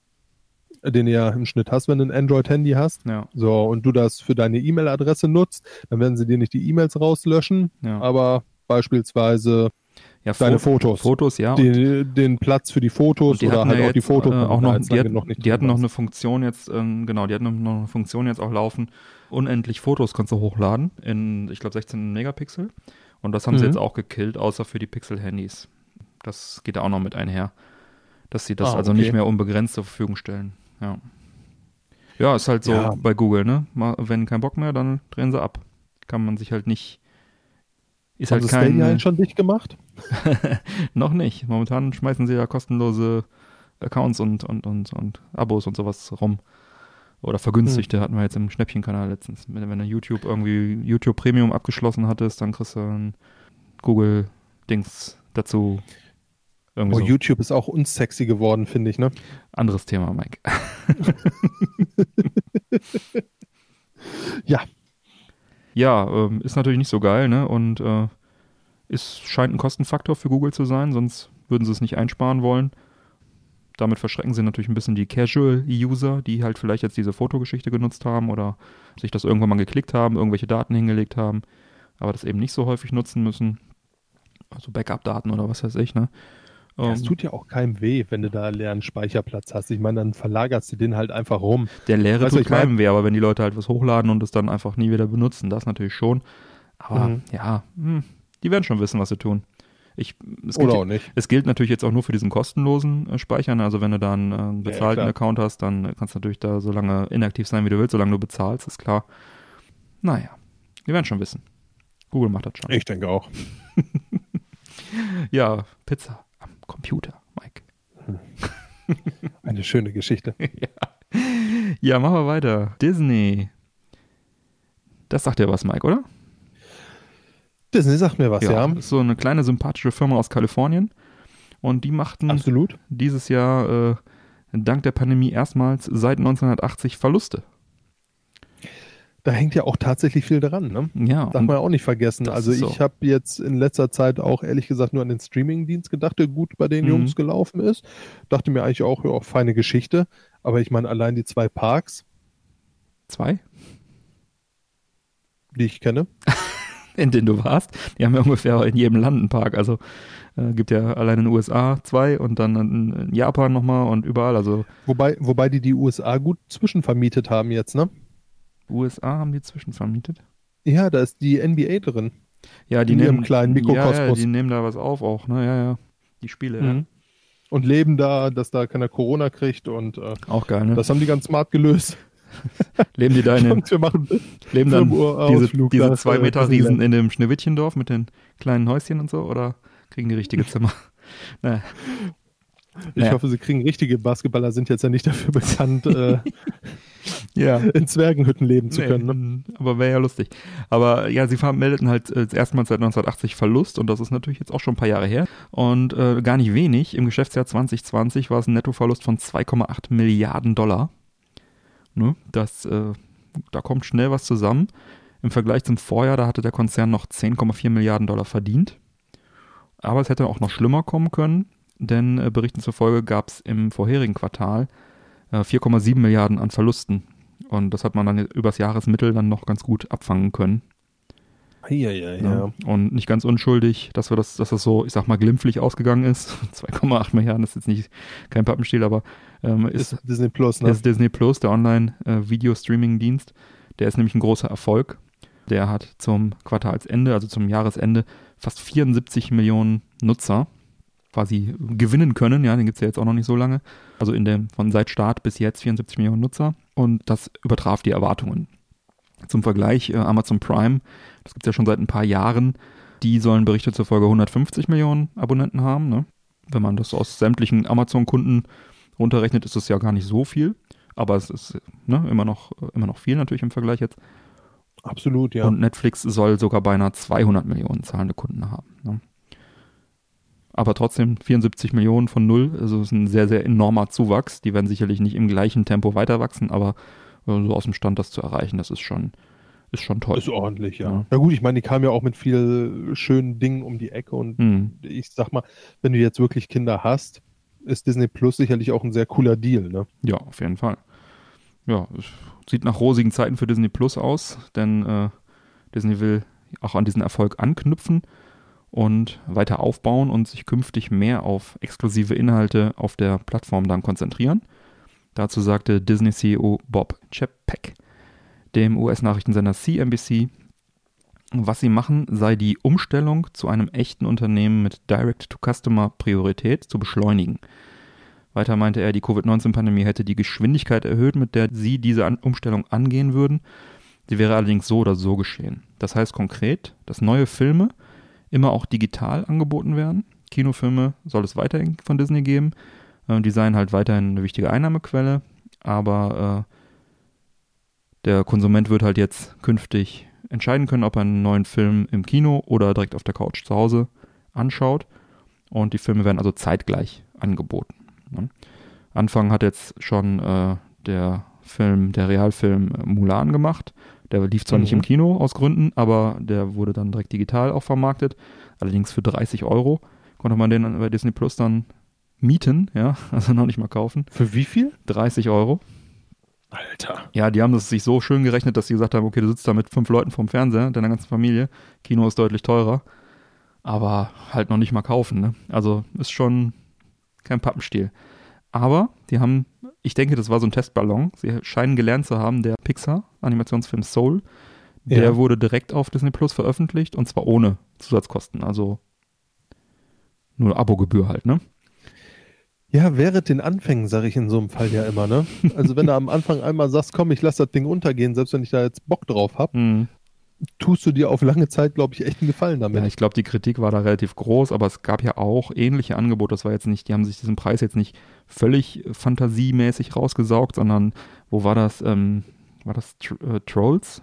den du ja im Schnitt hast, wenn du ein Android-Handy hast, ja. so, und du das für deine E-Mail-Adresse nutzt, dann werden sie dir nicht die E-Mails rauslöschen, ja. aber beispielsweise ja, Deine Fotos. Fotos, ja. Den, den Platz für die Fotos die oder halt ja auch die Fotos. Äh, auch noch, die, hat, noch die hatten noch eine Funktion jetzt, ähm, genau, die hatten noch eine Funktion jetzt auch laufen. Unendlich Fotos kannst du hochladen in, ich glaube, 16 Megapixel. Und das haben mhm. sie jetzt auch gekillt, außer für die Pixel-Handys. Das geht da auch noch mit einher. Dass sie das ah, also nicht mehr unbegrenzt zur Verfügung stellen. Ja. Ja, ist halt so ja. bei Google, ne? Wenn kein Bock mehr, dann drehen sie ab. Kann man sich halt nicht ist Haben halt kein. Stadia schon dicht gemacht? noch nicht. Momentan schmeißen sie ja kostenlose Accounts und, und, und, und Abos und sowas rum. Oder vergünstigte hm. hatten wir jetzt im Schnäppchenkanal letztens. Wenn, wenn du YouTube irgendwie YouTube Premium abgeschlossen hattest, dann kriegst du ein Google-Dings dazu. Irgendwie oh, so. YouTube ist auch unsexy geworden, finde ich, ne? Anderes Thema, Mike. ja, ja, ähm, ist natürlich nicht so geil, ne? Und äh, ist, scheint ein Kostenfaktor für Google zu sein, sonst würden sie es nicht einsparen wollen. Damit verschrecken sie natürlich ein bisschen die Casual-User, die halt vielleicht jetzt diese Fotogeschichte genutzt haben oder sich das irgendwann mal geklickt haben, irgendwelche Daten hingelegt haben, aber das eben nicht so häufig nutzen müssen. Also Backup-Daten oder was weiß ich, ne? Ja, es tut ja auch keinem weh, wenn du da leeren Speicherplatz hast. Ich meine, dann verlagerst du den halt einfach rum. Der leere weißt tut keinem weh, aber wenn die Leute halt was hochladen und es dann einfach nie wieder benutzen, das natürlich schon. Aber mhm. ja, hm, die werden schon wissen, was sie tun. Ich, es Oder gilt, auch nicht. Es gilt natürlich jetzt auch nur für diesen kostenlosen äh, Speichern. Also wenn du da einen äh, bezahlten ja, Account hast, dann kannst du natürlich da so lange inaktiv sein, wie du willst, solange du bezahlst, ist klar. Naja, die werden schon wissen. Google macht das schon. Ich denke auch. ja, Pizza. Computer, Mike. Eine schöne Geschichte. ja. ja, machen wir weiter. Disney. Das sagt dir was, Mike, oder? Disney sagt mir was, ja. ja. Ist so eine kleine sympathische Firma aus Kalifornien. Und die machten Absolut. dieses Jahr äh, dank der Pandemie erstmals seit 1980 Verluste da hängt ja auch tatsächlich viel dran. Ne? Ja. Darf man ja auch nicht vergessen. Also ich so. habe jetzt in letzter Zeit auch ehrlich gesagt nur an den Streaming-Dienst gedacht, der gut bei den mhm. Jungs gelaufen ist. Dachte mir eigentlich auch, ja, feine Geschichte. Aber ich meine, allein die zwei Parks. Zwei? Die ich kenne. in denen du warst. Die haben ja ungefähr in jedem Land einen Park. Also äh, gibt ja allein in den USA zwei und dann in Japan nochmal und überall. Also wobei, wobei die die USA gut zwischenvermietet haben jetzt, ne? USA haben die zwischenvermietet? Ja, da ist die NBA drin. Ja, die in nehmen kleinen Mikrokosmos. Ja, ja, die nehmen da was auf auch, ne? Ja, ja. Die Spiele, mhm. ja. Und leben da, dass da keiner Corona kriegt und äh, auch geil, ne? Das haben die ganz smart gelöst. leben die da in den, wir machen leben dann diese, diese zwei Meter Riesen in dem Schneewittchendorf mit den kleinen Häuschen und so oder kriegen die richtige Zimmer? naja. Ich naja. hoffe, sie kriegen richtige Basketballer, sind jetzt ja nicht dafür bekannt, äh, ja. in Zwergenhütten leben zu können. Ne? Aber wäre ja lustig. Aber ja, sie meldeten halt äh, erstmals seit 1980 Verlust und das ist natürlich jetzt auch schon ein paar Jahre her. Und äh, gar nicht wenig. Im Geschäftsjahr 2020 war es ein Nettoverlust von 2,8 Milliarden Dollar. Ne? Das, äh, da kommt schnell was zusammen. Im Vergleich zum Vorjahr, da hatte der Konzern noch 10,4 Milliarden Dollar verdient. Aber es hätte auch noch schlimmer kommen können, denn äh, Berichten zufolge gab es im vorherigen Quartal äh, 4,7 Milliarden an Verlusten. Und das hat man dann übers Jahresmittel dann noch ganz gut abfangen können. Ja, ja, ja. Und nicht ganz unschuldig, dass wir das, dass das so, ich sag mal, glimpflich ausgegangen ist. 2,8 Milliarden ist jetzt nicht kein Pappenstiel, aber ähm, ist, ist, Disney Plus, ne? Ist Disney Plus, der Online-Video-Streaming-Dienst. Äh, der ist nämlich ein großer Erfolg. Der hat zum Quartalsende, also zum Jahresende, fast 74 Millionen Nutzer quasi gewinnen können. Ja, den gibt es ja jetzt auch noch nicht so lange. Also in dem, von seit Start bis jetzt 74 Millionen Nutzer. Und das übertraf die Erwartungen. Zum Vergleich, äh, Amazon Prime, das gibt es ja schon seit ein paar Jahren, die sollen Berichte zufolge 150 Millionen Abonnenten haben. Ne? Wenn man das aus sämtlichen Amazon-Kunden runterrechnet, ist es ja gar nicht so viel. Aber es ist ne, immer, noch, immer noch viel natürlich im Vergleich jetzt. Absolut, ja. Und Netflix soll sogar beinahe 200 Millionen zahlende Kunden haben. Ne? Aber trotzdem 74 Millionen von null, also ist ein sehr, sehr enormer Zuwachs. Die werden sicherlich nicht im gleichen Tempo weiter wachsen, aber äh, so aus dem Stand das zu erreichen, das ist schon, ist schon toll. Ist ordentlich, ja. ja. Na gut, ich meine, die kamen ja auch mit viel schönen Dingen um die Ecke und hm. ich sag mal, wenn du jetzt wirklich Kinder hast, ist Disney Plus sicherlich auch ein sehr cooler Deal, ne? Ja, auf jeden Fall. Ja, sieht nach rosigen Zeiten für Disney Plus aus, denn äh, Disney will auch an diesen Erfolg anknüpfen und weiter aufbauen und sich künftig mehr auf exklusive Inhalte auf der Plattform dann konzentrieren. Dazu sagte Disney-CEO Bob Chapek dem US-Nachrichtensender CNBC, was sie machen, sei die Umstellung zu einem echten Unternehmen mit Direct-to-Customer-Priorität zu beschleunigen. Weiter meinte er, die Covid-19-Pandemie hätte die Geschwindigkeit erhöht, mit der sie diese Umstellung angehen würden. Sie wäre allerdings so oder so geschehen. Das heißt konkret, dass neue Filme immer auch digital angeboten werden. Kinofilme soll es weiterhin von Disney geben. Äh, die seien halt weiterhin eine wichtige Einnahmequelle, aber äh, der Konsument wird halt jetzt künftig entscheiden können, ob er einen neuen Film im Kino oder direkt auf der Couch zu Hause anschaut. Und die Filme werden also zeitgleich angeboten. Ne? Anfang hat jetzt schon äh, der Film, der Realfilm Mulan gemacht. Der lief zwar mhm. nicht im mhm. Kino aus Gründen, aber der wurde dann direkt digital auch vermarktet. Allerdings für 30 Euro konnte man den bei Disney Plus dann mieten, ja, also noch nicht mal kaufen. Für wie viel? 30 Euro. Alter. Ja, die haben das sich so schön gerechnet, dass sie gesagt haben, okay, du sitzt da mit fünf Leuten vorm Fernseher, deiner ganzen Familie. Kino ist deutlich teurer. Aber halt noch nicht mal kaufen, ne? Also ist schon kein Pappenstiel. Aber die haben, ich denke, das war so ein Testballon. Sie scheinen gelernt zu haben, der Pixar-Animationsfilm Soul, der ja. wurde direkt auf Disney Plus veröffentlicht und zwar ohne Zusatzkosten. Also nur Abogebühr halt, ne? Ja, während den Anfängen, sage ich in so einem Fall ja immer, ne? Also wenn du am Anfang einmal sagst, komm, ich lass das Ding untergehen, selbst wenn ich da jetzt Bock drauf habe, mhm tust du dir auf lange Zeit, glaube ich, echt einen Gefallen damit. Ja, ich glaube, die Kritik war da relativ groß, aber es gab ja auch ähnliche Angebote. Das war jetzt nicht, die haben sich diesen Preis jetzt nicht völlig fantasiemäßig rausgesaugt, sondern wo war das? Ähm, war das Tr äh, Trolls?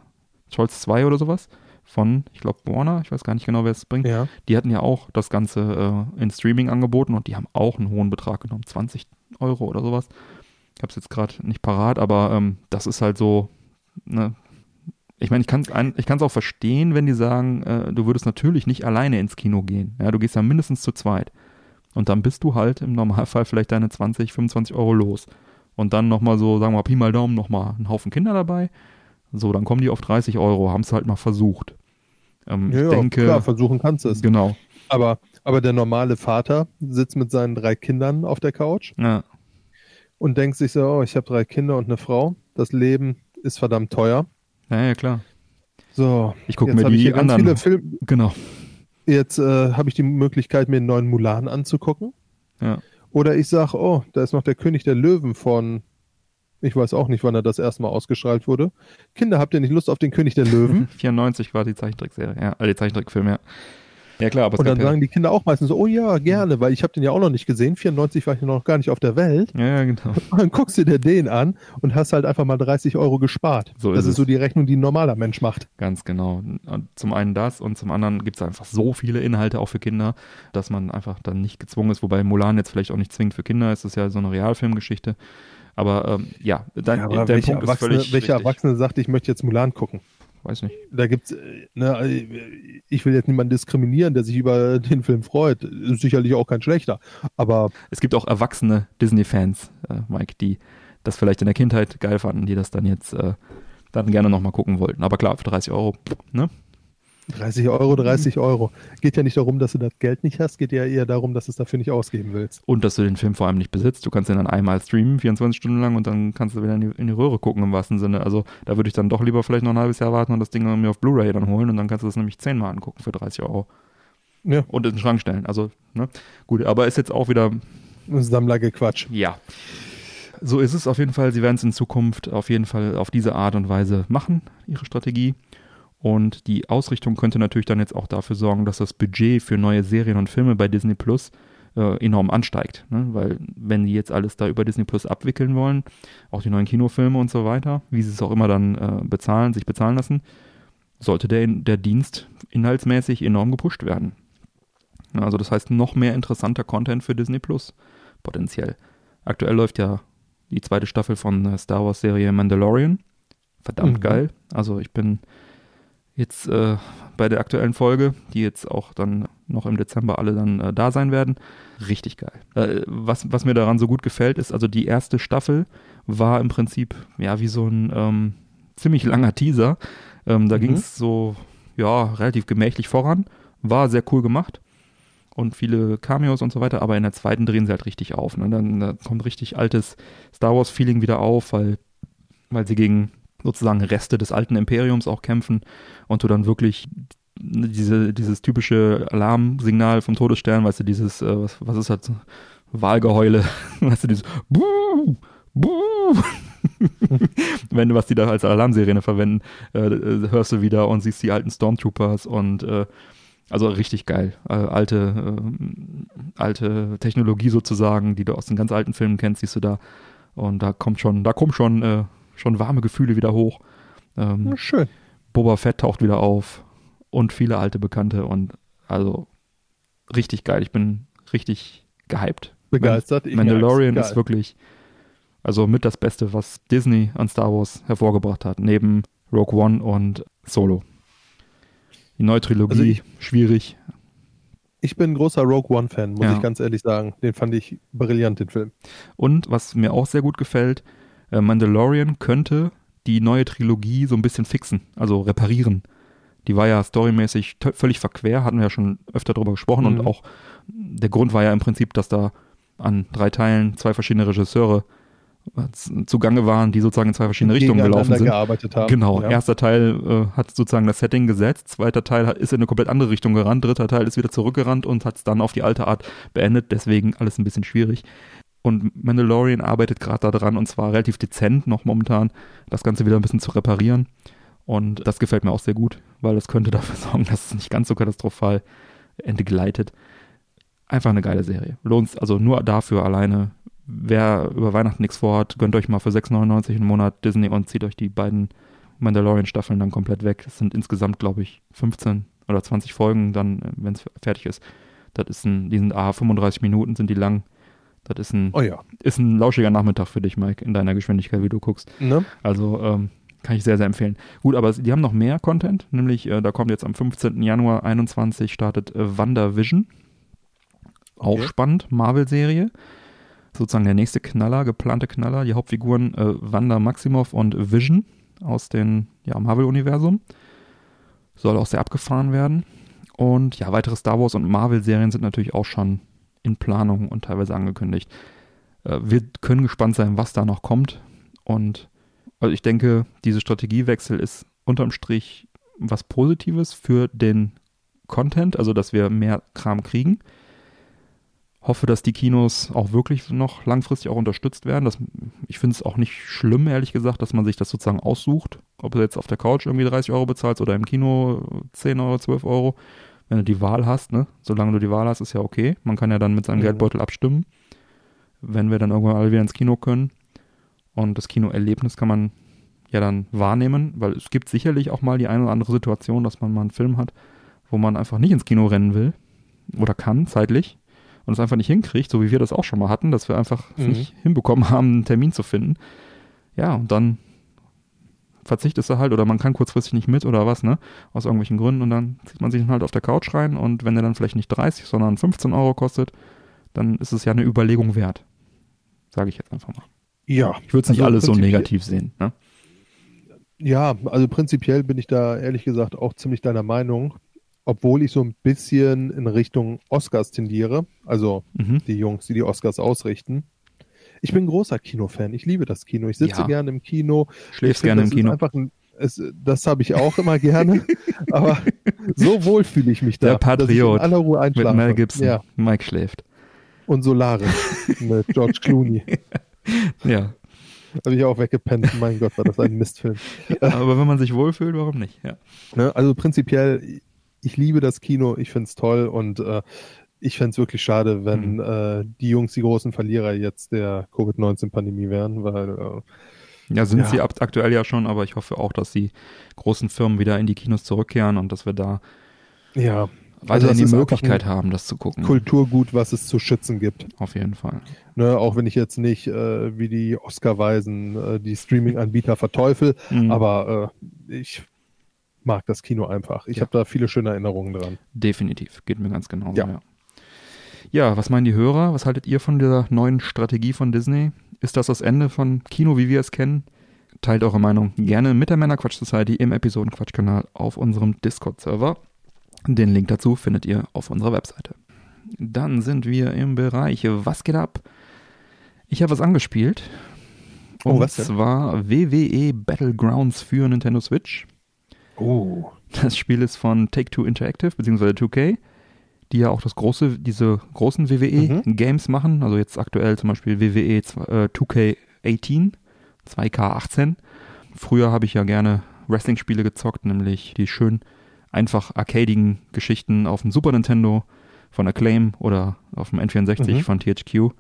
Trolls 2 oder sowas? Von, ich glaube, Warner, ich weiß gar nicht genau, wer es bringt. Ja. Die hatten ja auch das Ganze äh, in Streaming angeboten und die haben auch einen hohen Betrag genommen, 20 Euro oder sowas. Ich habe es jetzt gerade nicht parat, aber ähm, das ist halt so, ne, ich meine, ich kann es ich kann's auch verstehen, wenn die sagen, äh, du würdest natürlich nicht alleine ins Kino gehen. Ja, du gehst ja mindestens zu zweit. Und dann bist du halt im Normalfall vielleicht deine 20, 25 Euro los. Und dann nochmal so, sagen wir mal, Pi mal Daumen, nochmal einen Haufen Kinder dabei. So, dann kommen die auf 30 Euro, haben es halt mal versucht. Ähm, ja, ich denke, klar, versuchen kannst du es. Genau. Aber, aber der normale Vater sitzt mit seinen drei Kindern auf der Couch ja. und denkt sich so, oh, ich habe drei Kinder und eine Frau. Das Leben ist verdammt teuer. Ja, ja, klar. So, ich gucke mir die anderen. Film genau. Jetzt äh, habe ich die Möglichkeit, mir einen neuen Mulan anzugucken. Ja. Oder ich sage, oh, da ist noch der König der Löwen von, ich weiß auch nicht, wann er das erste Mal ausgestrahlt wurde. Kinder, habt ihr nicht Lust auf den König der Löwen? 94 war die Zeichentrickserie, ja, äh, die Zeichentrickfilm, ja. Ja klar, aber Und dann sagen die Kinder auch meistens so, oh ja, gerne, weil ich habe den ja auch noch nicht gesehen. 94 war ich noch gar nicht auf der Welt. Ja, ja, genau. Und dann guckst du dir den an und hast halt einfach mal 30 Euro gespart. So das ist ist, so die Rechnung, die ein normaler Mensch macht. Ganz genau. Und zum einen das und zum anderen gibt es einfach so viele Inhalte auch für Kinder, dass man einfach dann nicht gezwungen ist, wobei Mulan jetzt vielleicht auch nicht zwingend für Kinder ist, das ist ja so eine Realfilmgeschichte. Aber ähm, ja, dein, Ja, aber dein welcher Punkt ist Erwachsene, völlig welcher richtig. Erwachsene sagt, ich möchte jetzt Mulan gucken? Weiß nicht. Da gibt's, äh, ne, äh, ich will jetzt niemanden diskriminieren, der sich über den Film freut. Ist sicherlich auch kein schlechter. Aber Es gibt auch erwachsene Disney-Fans, äh, Mike, die das vielleicht in der Kindheit geil fanden, die das dann jetzt äh, dann gerne nochmal gucken wollten. Aber klar, für 30 Euro, ne? 30 Euro, 30 Euro. Geht ja nicht darum, dass du das Geld nicht hast, geht ja eher darum, dass du es dafür nicht ausgeben willst. Und dass du den Film vor allem nicht besitzt. Du kannst den dann einmal streamen, 24 Stunden lang, und dann kannst du wieder in die, in die Röhre gucken im wahrsten Sinne. Also da würde ich dann doch lieber vielleicht noch ein halbes Jahr warten und das Ding mir auf Blu-ray dann holen und dann kannst du das nämlich zehnmal angucken für 30 Euro. Ja, Und in den Schrank stellen. Also, ne? Gut, aber ist jetzt auch wieder Sammlergequatsch. Ja. So ist es auf jeden Fall. Sie werden es in Zukunft auf jeden Fall auf diese Art und Weise machen, ihre Strategie. Und die Ausrichtung könnte natürlich dann jetzt auch dafür sorgen, dass das Budget für neue Serien und Filme bei Disney Plus äh, enorm ansteigt. Ne? Weil wenn die jetzt alles da über Disney Plus abwickeln wollen, auch die neuen Kinofilme und so weiter, wie sie es auch immer dann äh, bezahlen, sich bezahlen lassen, sollte der, der Dienst inhaltsmäßig enorm gepusht werden. Also das heißt noch mehr interessanter Content für Disney Plus potenziell. Aktuell läuft ja die zweite Staffel von der Star Wars Serie Mandalorian. Verdammt Mhm. geil. Also ich bin jetzt äh, bei der aktuellen Folge, die jetzt auch dann noch im Dezember alle dann äh, da sein werden. Richtig geil. Äh, was, was mir daran so gut gefällt, ist also die erste Staffel war im Prinzip ja wie so ein ähm, ziemlich langer Teaser. Ähm, da Mhm. ging es so ja relativ gemächlich voran. War sehr cool gemacht und viele Cameos und so weiter, aber in der zweiten drehen sie halt richtig auf. Ne? Dann da kommt richtig altes Star Wars-Feeling wieder auf, weil, weil sie gegen sozusagen Reste des alten Imperiums auch kämpfen und du dann wirklich diese, dieses typische Alarmsignal vom Todesstern, weißt du, dieses, äh, was, was ist das? Wahlgeheule, weißt du, dieses Buh, Buh. Wenn du, was die da als Alarmsirene verwenden, äh, äh, hörst du wieder und siehst die alten Stormtroopers und äh, also richtig geil. Äh, alte, äh, alte Technologie sozusagen, die du aus den ganz alten Filmen kennst, siehst du da. Und da kommt schon, da kommen schon, äh, schon warme Gefühle wieder hoch. Ähm, schön. Boba Fett taucht wieder auf und viele alte Bekannte und also richtig geil. Ich bin richtig gehypt. Begeistert. Ich Mandalorian ist wirklich also mit das Beste, was Disney an Star Wars hervorgebracht hat, neben Rogue One und Solo. Die neue Trilogie, Also ich- schwierig. Ich bin ein großer Rogue One-Fan, muss Ja. ich ganz ehrlich sagen. Den fand ich brillant, den Film. Und was mir auch sehr gut gefällt, Mandalorian könnte die neue Trilogie so ein bisschen fixen, also reparieren. Die war ja storymäßig völlig verquer, hatten wir ja schon öfter drüber gesprochen Mhm. und auch der Grund war ja im Prinzip, dass da an drei Teilen zwei verschiedene Regisseure äh, zugange waren, die sozusagen in zwei verschiedene Richtungen gelaufen sind. gearbeitet haben. Genau, ja. erster Teil äh, hat sozusagen das Setting gesetzt, zweiter Teil hat, ist in eine komplett andere Richtung gerannt, dritter Teil ist wieder zurückgerannt und hat es dann auf die alte Art beendet, deswegen alles ein bisschen schwierig. Und Mandalorian arbeitet gerade daran und zwar relativ dezent noch momentan, das Ganze wieder ein bisschen zu reparieren. Und das gefällt mir auch sehr gut, weil das könnte dafür sorgen, dass es nicht ganz so katastrophal entgleitet. Einfach eine geile Serie. Lohnt also nur dafür alleine. Wer über Weihnachten nichts vorhat, gönnt euch mal für 6,99 im Monat Disney und zieht euch die beiden Mandalorian-Staffeln dann komplett weg. Es sind insgesamt, glaube ich, 15 oder 20 Folgen dann, wenn es fertig ist. Das ist ein, die sind A, 35 Minuten sind die lang. Das ist ein, Oh ja. ist ein lauschiger Nachmittag für dich, Mike, in deiner Geschwindigkeit, wie du guckst. Ne? Also ähm, kann ich sehr, sehr empfehlen. Gut, aber die haben noch mehr Content, nämlich äh, da kommt jetzt am 15. Januar 21 startet äh, WandaVision. Auch Okay. spannend, Marvel-Serie. Sozusagen der nächste Knaller, geplante Knaller. Die Hauptfiguren äh, Wanda Maximoff und Vision aus dem ja, Marvel-Universum. Soll auch sehr abgefahren werden. Und ja, weitere Star Wars und Marvel-Serien sind natürlich auch schon in Planung und teilweise angekündigt. Äh, wir können gespannt sein, was da noch kommt. Und also ich denke, diese Strategiewechsel ist unterm Strich was Positives für den Content, also dass wir mehr Kram kriegen. Hoffe, dass die Kinos auch wirklich noch langfristig auch unterstützt werden. Das, ich finde es auch nicht schlimm, ehrlich gesagt, dass man sich das sozusagen aussucht. Ob du jetzt auf der Couch irgendwie 30 Euro bezahlst oder im Kino 10 Euro, 12 Euro. Wenn du die Wahl hast, ne? Solange du die Wahl hast, ist ja okay. Man kann ja dann mit seinem mhm. Geldbeutel abstimmen, wenn wir dann irgendwann alle wieder ins Kino können. Und das Kinoerlebnis kann man ja dann wahrnehmen, weil es gibt sicherlich auch mal die eine oder andere Situation, dass man mal einen Film hat, wo man einfach nicht ins Kino rennen will oder kann, zeitlich, und es einfach nicht hinkriegt, so wie wir das auch schon mal hatten, dass wir einfach mhm. nicht hinbekommen haben, einen Termin zu finden. Ja, und dann verzichtest du halt oder man kann kurzfristig nicht mit oder was, ne? Aus irgendwelchen Gründen und dann zieht man sich dann halt auf der Couch rein und wenn der dann vielleicht nicht 30, sondern 15 Euro kostet, dann ist es ja eine Überlegung wert. Sage ich jetzt einfach mal. Ja. Ich würde es nicht also alles so negativ sehen, ne? Ja, also prinzipiell bin ich da ehrlich gesagt auch ziemlich deiner Meinung, obwohl ich so ein bisschen in Richtung Oscars tendiere, also mhm. die Jungs, die die Oscars ausrichten. Ich bin ein großer Kinofan. Ich liebe das Kino. Ich sitze ja. gerne im Kino. Schläfst gerne im Kino. Ein, es, das habe ich auch immer gerne. aber so wohl fühle ich mich da. Der Patriot. aller Ruhe einschlafe. Mit Mel Gibson. Ja. Mike schläft. Und Solaris mit George Clooney. ja. Habe ich auch weggepennt. Mein Gott, war das ein Mistfilm. aber wenn man sich wohlfühlt, warum nicht? Ja. Ne, also prinzipiell, ich liebe das Kino, ich finde es toll und äh, ich fände es wirklich schade, wenn mhm. äh, die Jungs die großen Verlierer jetzt der Covid-19-Pandemie wären, weil äh, ja, sind ja. sie aktuell ja schon, aber ich hoffe auch, dass die großen Firmen wieder in die Kinos zurückkehren und dass wir da ja. weiterhin also die Möglichkeit haben, das zu gucken. Kulturgut, was es zu schützen gibt. Auf jeden Fall. Ne, auch wenn ich jetzt nicht äh, wie die Oscar-Weisen äh, die Streaming-Anbieter verteufel, mhm. aber äh, ich mag das Kino einfach. Ich ja. habe da viele schöne Erinnerungen dran. Definitiv, geht mir ganz genau. Ja. ja. Ja, was meinen die Hörer? Was haltet ihr von dieser neuen Strategie von Disney? Ist das das Ende von Kino, wie wir es kennen? Teilt eure Meinung gerne mit der Männerquatsch Society im Episodenquatsch-Kanal auf unserem Discord-Server. Den Link dazu findet ihr auf unserer Webseite. Dann sind wir im Bereich Was geht ab? Ich habe was angespielt. Oh, Und was denn? zwar WWE Battlegrounds für Nintendo Switch. Oh. Das Spiel ist von Take-Two Interactive bzw. 2K die ja auch das große, diese großen WWE-Games mhm. machen. Also jetzt aktuell zum Beispiel WWE 2K18, 2K18. Früher habe ich ja gerne Wrestling-Spiele gezockt, nämlich die schön einfach arcadigen Geschichten auf dem Super Nintendo von Acclaim oder auf dem N64 mhm. von THQ.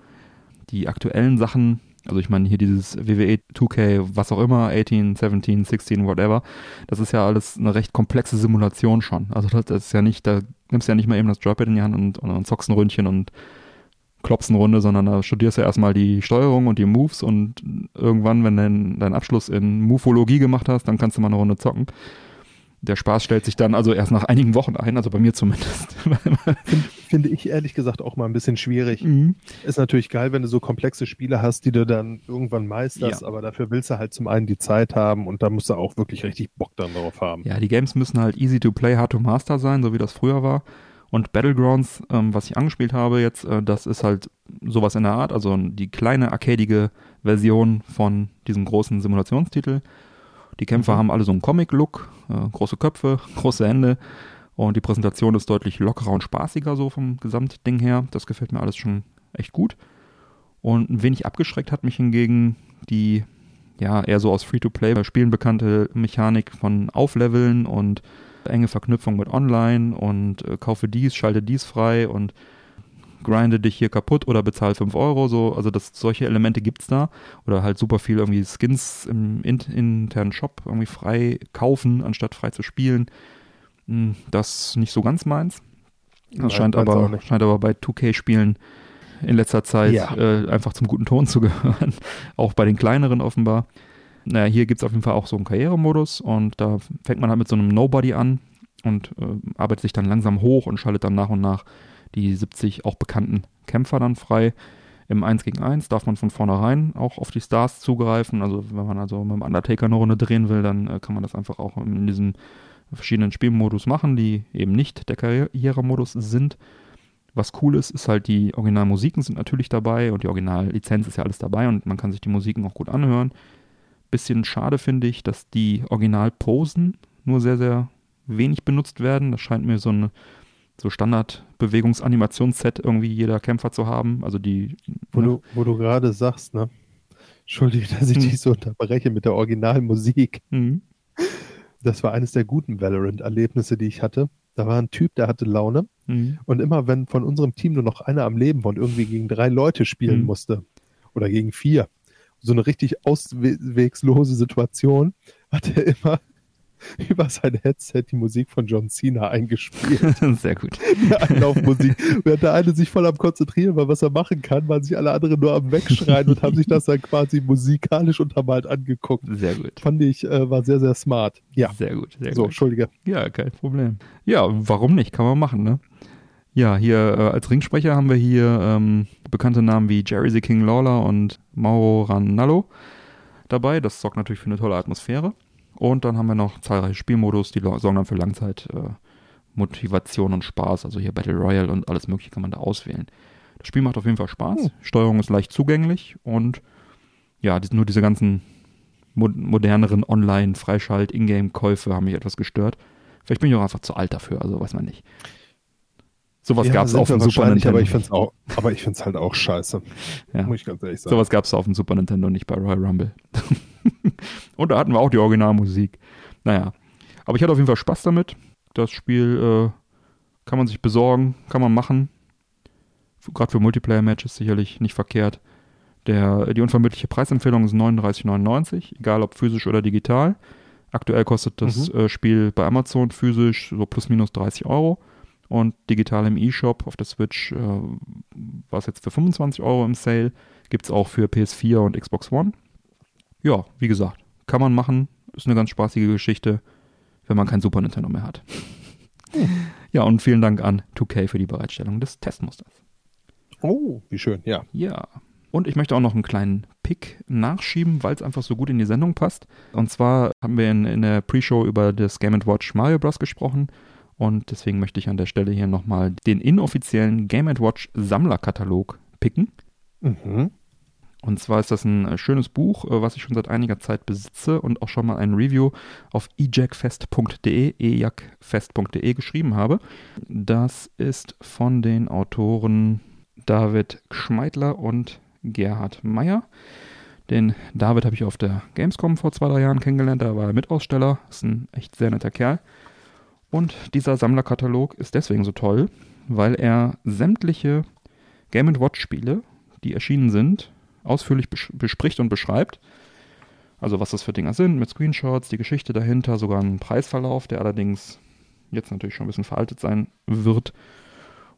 Die aktuellen Sachen also ich meine hier dieses WWE 2K, was auch immer, 18, 17, 16, whatever, das ist ja alles eine recht komplexe Simulation schon. Also das, ist ja nicht, da nimmst ja nicht mal eben das Joypad in die Hand und, und, und zockst ein Ründchen und klopfst eine Runde, sondern da studierst du ja erstmal die Steuerung und die Moves und irgendwann, wenn du deinen Abschluss in Mufologie gemacht hast, dann kannst du mal eine Runde zocken der Spaß stellt sich dann also erst nach einigen Wochen ein, also bei mir zumindest. Finde ich ehrlich gesagt auch mal ein bisschen schwierig. Mhm. Ist natürlich geil, wenn du so komplexe Spiele hast, die du dann irgendwann meisterst, ja. aber dafür willst du halt zum einen die Zeit haben und da musst du auch wirklich richtig Bock dann drauf haben. Ja, die Games müssen halt easy to play, hard to master sein, so wie das früher war. Und Battlegrounds, ähm, was ich angespielt habe jetzt, äh, das ist halt sowas in der Art, also die kleine arcadige Version von diesem großen Simulationstitel. Die Kämpfer mhm. haben alle so einen Comic-Look, äh, große Köpfe, große Hände und die Präsentation ist deutlich lockerer und spaßiger so vom Gesamtding her. Das gefällt mir alles schon echt gut. Und ein wenig abgeschreckt hat mich hingegen die ja eher so aus Free-to-Play-Spielen bekannte Mechanik von Aufleveln und enge Verknüpfung mit Online und äh, kaufe dies, schalte dies frei und grinde dich hier kaputt oder bezahl 5 Euro, so, also das, solche Elemente gibt es da. Oder halt super viel irgendwie Skins im internen Shop irgendwie frei kaufen, anstatt frei zu spielen. Hm, das ist nicht so ganz meins. Das Nein, scheint, aber, scheint aber bei 2K-Spielen in letzter Zeit ja. äh, einfach zum guten Ton zu gehören. auch bei den kleineren offenbar. Naja, hier gibt es auf jeden Fall auch so einen Karrieremodus und da fängt man halt mit so einem Nobody an und äh, arbeitet sich dann langsam hoch und schaltet dann nach und nach die 70 auch bekannten Kämpfer dann frei. Im 1 gegen 1 darf man von vornherein auch auf die Stars zugreifen. Also wenn man also mit dem Undertaker eine Runde drehen will, dann äh, kann man das einfach auch in diesem verschiedenen Spielmodus machen, die eben nicht der Karrieremodus sind. Was cool ist, ist halt die Originalmusiken sind natürlich dabei und die Originallizenz ist ja alles dabei und man kann sich die Musiken auch gut anhören. Bisschen schade finde ich, dass die Originalposen nur sehr, sehr wenig benutzt werden. Das scheint mir so eine so Standard-Bewegungsanimationsset irgendwie jeder Kämpfer zu haben. Also die. Wo ne? du, wo du gerade sagst, ne? Entschuldige, dass ich hm. dich so unterbreche mit der Originalmusik. Mhm. Das war eines der guten Valorant-Erlebnisse, die ich hatte. Da war ein Typ, der hatte Laune. Mhm. Und immer wenn von unserem Team nur noch einer am Leben war und irgendwie gegen drei Leute spielen mhm. musste oder gegen vier, so eine richtig auswegslose Situation, hat er immer über sein Headset die Musik von John Cena eingespielt. Sehr gut. Die Einlaufmusik. Während der eine sich voll am Konzentrieren war, was er machen kann, waren sich alle anderen nur am Wegschreien und haben sich das dann quasi musikalisch untermalt angeguckt. Sehr gut. Fand ich, äh, war sehr, sehr smart. Ja. Sehr gut, sehr so, gut. Entschuldige. Ja, kein Problem. Ja, warum nicht? Kann man machen, ne? Ja, hier äh, als Ringsprecher haben wir hier ähm, bekannte Namen wie Jerry the King Lawler und Mauro Ranallo dabei. Das sorgt natürlich für eine tolle Atmosphäre. Und dann haben wir noch zahlreiche Spielmodus, die sorgen dann für Langzeit äh, Motivation und Spaß. Also hier Battle Royale und alles mögliche kann man da auswählen. Das Spiel macht auf jeden Fall Spaß. Oh. Steuerung ist leicht zugänglich und ja, nur diese ganzen mo moderneren Online-Freischalt, Ingame-Käufe haben mich etwas gestört. Vielleicht bin ich auch einfach zu alt dafür, also weiß man nicht. Sowas ja, gab es auf dem Super Nintendo. Aber ich finde es halt auch scheiße. Ja. Muss ich ganz ehrlich sagen. Sowas gab es auf dem Super Nintendo, nicht bei Royal Rumble. Und da hatten wir auch die Originalmusik. Naja. Aber ich hatte auf jeden Fall Spaß damit. Das Spiel äh, kann man sich besorgen, kann man machen. Gerade für Multiplayer-Matches sicherlich nicht verkehrt. Der, die unvermittliche Preisempfehlung ist 39,99, egal ob physisch oder digital. Aktuell kostet das mhm. äh, Spiel bei Amazon physisch so plus minus 30 Euro und digital im eShop auf der Switch äh, war es jetzt für 25 Euro im Sale. Gibt es auch für PS4 und Xbox One. Ja, wie gesagt, kann man machen. Ist eine ganz spaßige Geschichte, wenn man kein Super Nintendo mehr hat. ja, und vielen Dank an 2K für die Bereitstellung des Testmusters. Oh, wie schön, ja. Ja. Und ich möchte auch noch einen kleinen Pick nachschieben, weil es einfach so gut in die Sendung passt. Und zwar haben wir in, in der Pre-Show über das Game Watch Mario Bros. gesprochen. Und deswegen möchte ich an der Stelle hier nochmal den inoffiziellen Game Watch Sammlerkatalog picken. Mhm. Und zwar ist das ein äh, schönes Buch, äh, was ich schon seit einiger Zeit besitze und auch schon mal ein Review auf ejackfest.de, ejackfest.de geschrieben habe. Das ist von den Autoren David Schmeidler und Gerhard Meyer. Den David habe ich auf der Gamescom vor zwei, drei Jahren kennengelernt. Da war er Mitaussteller. Ist ein echt sehr netter Kerl. Und dieser Sammlerkatalog ist deswegen so toll, weil er sämtliche Game Watch Spiele, die erschienen sind, ausführlich bespricht und beschreibt. Also was das für Dinger sind, mit Screenshots, die Geschichte dahinter, sogar einen Preisverlauf, der allerdings jetzt natürlich schon ein bisschen veraltet sein wird.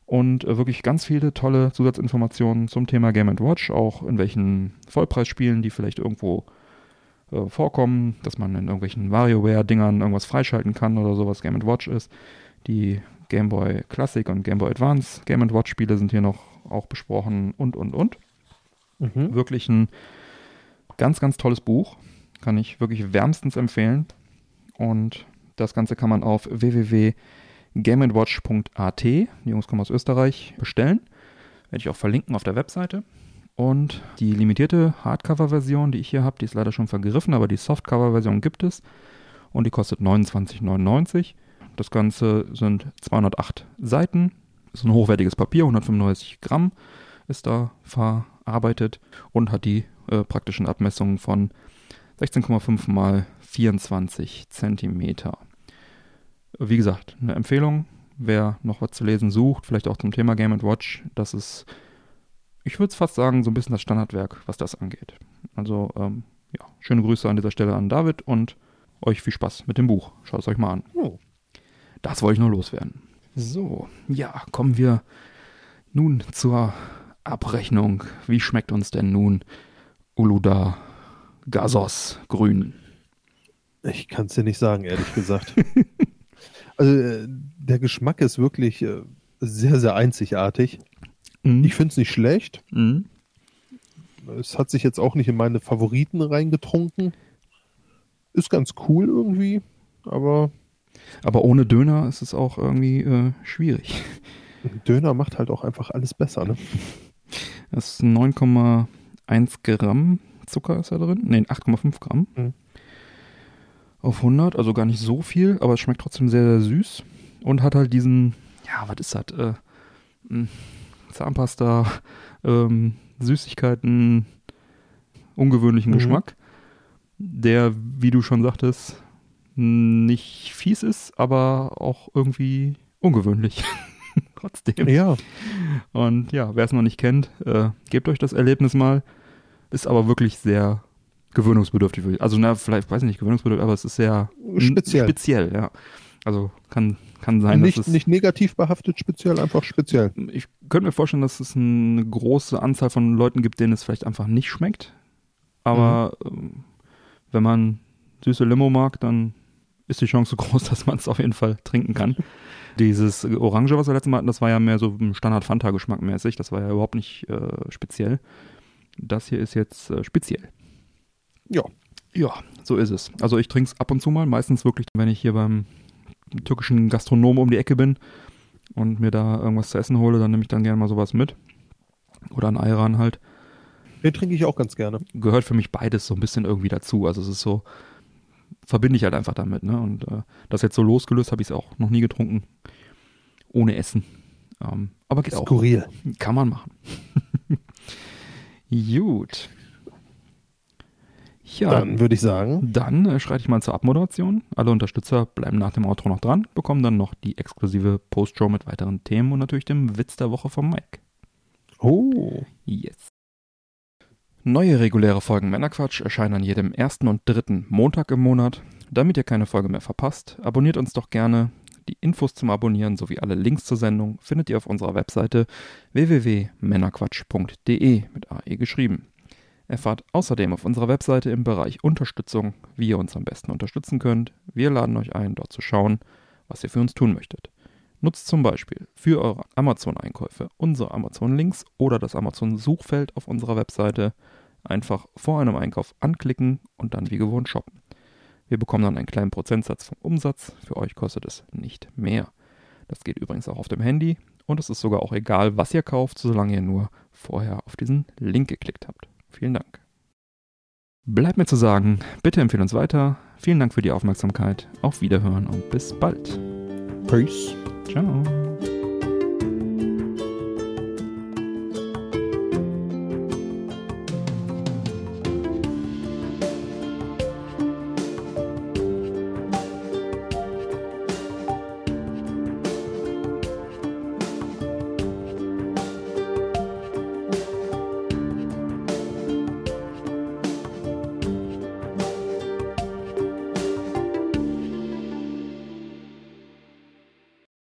Und äh, wirklich ganz viele tolle Zusatzinformationen zum Thema Game Watch, auch in welchen Vollpreisspielen die vielleicht irgendwo äh, vorkommen, dass man in irgendwelchen WarioWare-Dingern irgendwas freischalten kann oder sowas Game Watch ist. Die Game Boy Classic und Game Boy Advance Game Watch Spiele sind hier noch auch besprochen und und und. Mhm. Wirklich ein ganz, ganz tolles Buch. Kann ich wirklich wärmstens empfehlen. Und das Ganze kann man auf www.gameandwatch.at, die Jungs kommen aus Österreich, bestellen. Werde ich auch verlinken auf der Webseite. Und die limitierte Hardcover-Version, die ich hier habe, die ist leider schon vergriffen, aber die Softcover-Version gibt es. Und die kostet 29,99. Das Ganze sind 208 Seiten. Ist ein hochwertiges Papier, 195 Gramm ist da verarbeitet und hat die äh, praktischen Abmessungen von 16,5 mal 24 Zentimeter. Wie gesagt, eine Empfehlung, wer noch was zu lesen sucht, vielleicht auch zum Thema Game Watch, das ist, ich würde es fast sagen, so ein bisschen das Standardwerk, was das angeht. Also, ähm, ja, schöne Grüße an dieser Stelle an David und euch viel Spaß mit dem Buch. Schaut es euch mal an. Oh. Das wollte ich nur loswerden. So, ja, kommen wir nun zur Abrechnung. Wie schmeckt uns denn nun Uluda Gasos Grün? Ich kann es dir nicht sagen, ehrlich gesagt. also äh, der Geschmack ist wirklich äh, sehr, sehr einzigartig. Mhm. Ich finde es nicht schlecht. Mhm. Es hat sich jetzt auch nicht in meine Favoriten reingetrunken. Ist ganz cool irgendwie, aber. Aber ohne Döner ist es auch irgendwie äh, schwierig. Döner macht halt auch einfach alles besser, ne? Das ist 9,1 Gramm Zucker ist da drin. Ne, 8,5 Gramm. Mhm. Auf 100, also gar nicht so viel, aber es schmeckt trotzdem sehr, sehr süß. Und hat halt diesen, ja, was ist das? Äh, hm, Zahnpasta, ähm, Süßigkeiten, ungewöhnlichen mhm. Geschmack, der, wie du schon sagtest, nicht fies ist, aber auch irgendwie ungewöhnlich. Trotzdem. Ja. Und ja, wer es noch nicht kennt, äh, gebt euch das Erlebnis mal. Ist aber wirklich sehr gewöhnungsbedürftig. Also, na, vielleicht, weiß ich nicht, gewöhnungsbedürftig, aber es ist sehr speziell. Speziell, ja. Also kann, kann sein, nicht, dass es. Nicht negativ behaftet, speziell, einfach speziell. Ich könnte mir vorstellen, dass es eine große Anzahl von Leuten gibt, denen es vielleicht einfach nicht schmeckt. Aber mhm. wenn man süße Limo mag, dann ist die Chance groß, dass man es auf jeden Fall trinken kann. Dieses Orange, was wir letztes Mal hatten, das war ja mehr so ein Standard-Fanta-Geschmack mäßig. Das war ja überhaupt nicht äh, speziell. Das hier ist jetzt äh, speziell. Ja. Ja, so ist es. Also ich trinke es ab und zu mal, meistens wirklich, wenn ich hier beim türkischen Gastronomen um die Ecke bin und mir da irgendwas zu essen hole, dann nehme ich dann gerne mal sowas mit. Oder ein Ayran halt. Den trinke ich auch ganz gerne. Gehört für mich beides so ein bisschen irgendwie dazu. Also es ist so, verbinde ich halt einfach damit. Ne? Und äh, das jetzt so losgelöst habe ich es auch noch nie getrunken. Ohne Essen. Ähm, aber geht Skurril. auch. Kann man machen. Gut. Ja, dann würde ich sagen. Dann äh, schreite ich mal zur Abmoderation. Alle Unterstützer bleiben nach dem Outro noch dran, bekommen dann noch die exklusive Postshow mit weiteren Themen und natürlich dem Witz der Woche vom Mike. Oh. Yes. Neue reguläre Folgen Männerquatsch erscheinen an jedem ersten und dritten Montag im Monat. Damit ihr keine Folge mehr verpasst, abonniert uns doch gerne. Die Infos zum Abonnieren sowie alle Links zur Sendung findet ihr auf unserer Webseite www.männerquatsch.de mit AE geschrieben. Erfahrt außerdem auf unserer Webseite im Bereich Unterstützung, wie ihr uns am besten unterstützen könnt. Wir laden euch ein, dort zu schauen, was ihr für uns tun möchtet. Nutzt zum Beispiel für eure Amazon-Einkäufe unsere Amazon-Links oder das Amazon-Suchfeld auf unserer Webseite. Einfach vor einem Einkauf anklicken und dann wie gewohnt shoppen. Wir bekommen dann einen kleinen Prozentsatz vom Umsatz. Für euch kostet es nicht mehr. Das geht übrigens auch auf dem Handy und es ist sogar auch egal, was ihr kauft, solange ihr nur vorher auf diesen Link geklickt habt. Vielen Dank. Bleibt mir zu sagen, bitte empfehlen uns weiter. Vielen Dank für die Aufmerksamkeit. Auf Wiederhören und bis bald. Peace. Ciao.